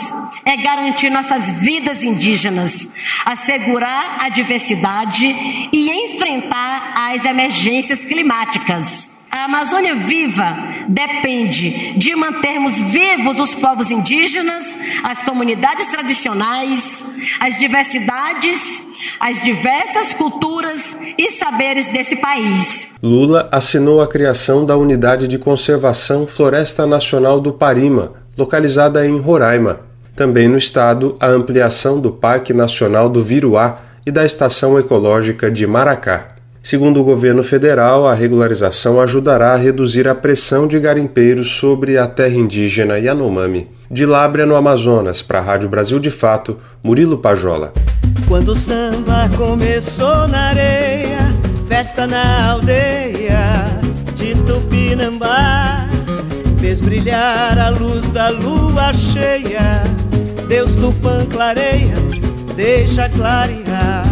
Speaker 20: é garantir nossas vidas indígenas, assegurar a diversidade e enfrentar as emergências climáticas. A Amazônia viva depende de mantermos vivos os povos indígenas, as comunidades tradicionais, as diversidades as diversas culturas e saberes desse país.
Speaker 18: Lula assinou a criação da Unidade de Conservação Floresta Nacional do Parima, localizada em Roraima. Também no estado, a ampliação do Parque Nacional do Viruá e da Estação Ecológica de Maracá. Segundo o governo federal, a regularização ajudará a reduzir a pressão de garimpeiros sobre a terra indígena Yanomami. De Lábrea, no Amazonas, para a Rádio Brasil de Fato, Murilo Pajola.
Speaker 21: Quando o samba começou na areia, festa na aldeia de Tupinambá, fez brilhar a luz da lua cheia. Deus Tupã clareia, deixa clarear.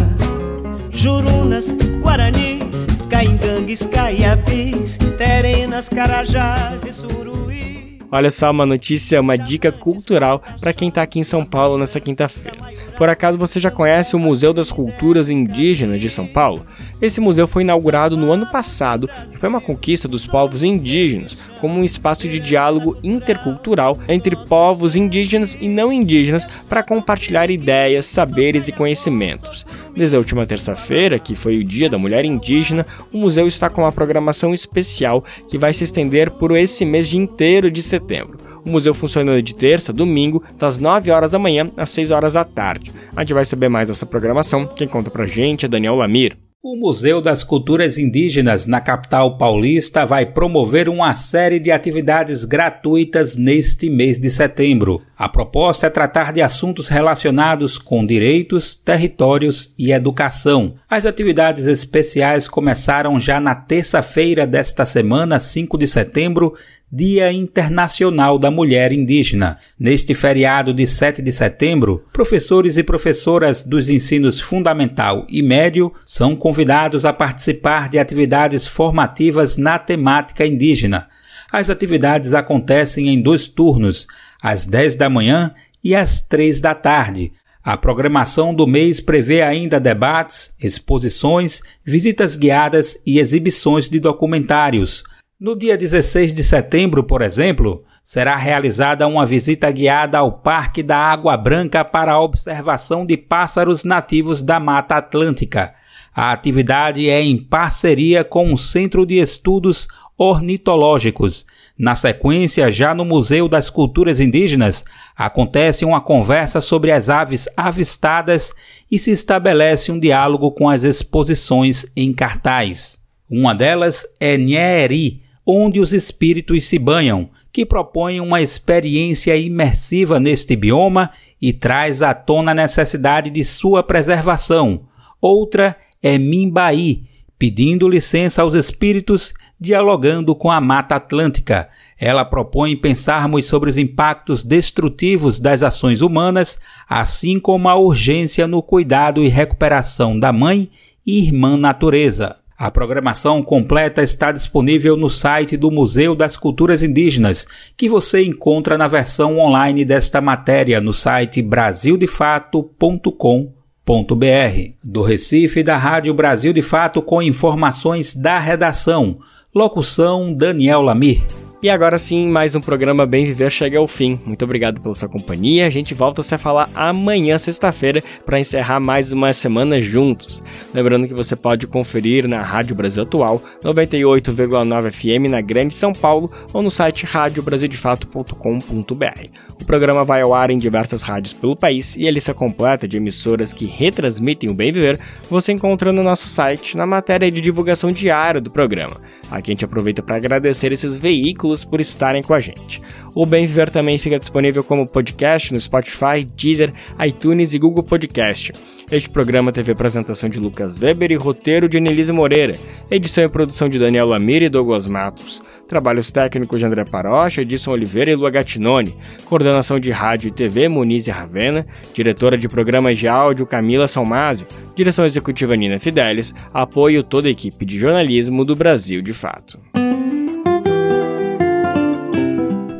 Speaker 21: Jurunas, Guaranis, Caingangues, Caiapis, Terenas, Carajás e Suruí.
Speaker 1: Olha só uma notícia, uma dica cultural para quem está aqui em São Paulo nessa quinta-feira. Por acaso você já conhece o Museu das Culturas Indígenas de São Paulo? Esse museu foi inaugurado no ano passado e foi uma conquista dos povos indígenas, como um espaço de diálogo intercultural entre povos indígenas e não indígenas para compartilhar ideias, saberes e conhecimentos. Desde a última terça-feira, que foi o Dia da Mulher Indígena, o museu está com uma programação especial que vai se estender por esse mês de inteiro de setembro. O museu funciona de terça, domingo, das 9 horas da manhã às 6 horas da tarde. A gente vai saber mais dessa programação. Quem conta pra gente é Daniel Lamir.
Speaker 8: O Museu das Culturas Indígenas na capital paulista vai promover uma série de atividades gratuitas neste mês de setembro. A proposta é tratar de assuntos relacionados com direitos, territórios e educação. As atividades especiais começaram já na terça-feira desta semana, 5 de setembro, Dia Internacional da Mulher Indígena. Neste feriado de 7 de setembro, professores e professoras dos ensinos fundamental e médio são convidados a participar de atividades formativas na temática indígena. As atividades acontecem em dois turnos, às 10 da manhã e às 3 da tarde. A programação do mês prevê ainda debates, exposições, visitas guiadas e exibições de documentários. No dia 16 de setembro, por exemplo, será realizada uma visita guiada ao Parque da Água Branca para a observação de pássaros nativos da Mata Atlântica. A atividade é em parceria com o Centro de Estudos Ornitológicos. Na sequência, já no Museu das Culturas Indígenas, acontece uma conversa sobre as aves avistadas e se estabelece um diálogo com as exposições em cartaz. Uma delas é Nheri, onde os espíritos se banham, que propõe uma experiência imersiva neste bioma e traz à tona a necessidade de sua preservação. Outra é Mimbaí, pedindo licença aos espíritos, dialogando com a Mata Atlântica. Ela propõe pensarmos sobre os impactos destrutivos das ações humanas, assim como a urgência no cuidado e recuperação da mãe e irmã natureza. A programação completa está disponível no site do Museu das Culturas Indígenas, que você encontra na versão online desta matéria no site brasildefato.com.br. Do Recife, da Rádio Brasil de Fato, com informações da redação. Locução Daniel Lamir.
Speaker 1: E agora sim, mais um programa Bem Viver chega ao fim. Muito obrigado pela sua companhia. A gente volta a se falar amanhã, sexta-feira, para encerrar mais uma semana juntos. Lembrando que você pode conferir na Rádio Brasil Atual, 98,9 FM na Grande São Paulo ou no site radiobrasildefato.com.br. O programa vai ao ar em diversas rádios pelo país e a lista completa de emissoras que retransmitem o Bem Viver você encontra no nosso site na matéria de divulgação diária do programa. Aqui a gente aproveita para agradecer esses veículos por estarem com a gente. O Bem Viver também fica disponível como podcast no Spotify, Deezer, iTunes e Google Podcast. Este programa teve apresentação de Lucas Weber e roteiro de Anelise Moreira, edição e produção de Daniel Lamir e Douglas Matos. Trabalhos técnicos de André Parocha, Edson Oliveira e Lua Gattinone. Coordenação de rádio e TV, Muniz e Ravena. Diretora de programas de áudio, Camila Salmásio. Direção executiva, Nina Fidelis. Apoio toda a equipe de jornalismo do Brasil de Fato.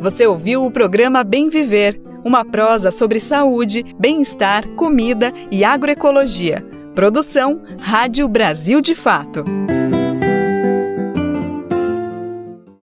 Speaker 22: Você ouviu o programa Bem Viver, uma prosa sobre saúde, bem-estar, comida e agroecologia. Produção Rádio Brasil de Fato.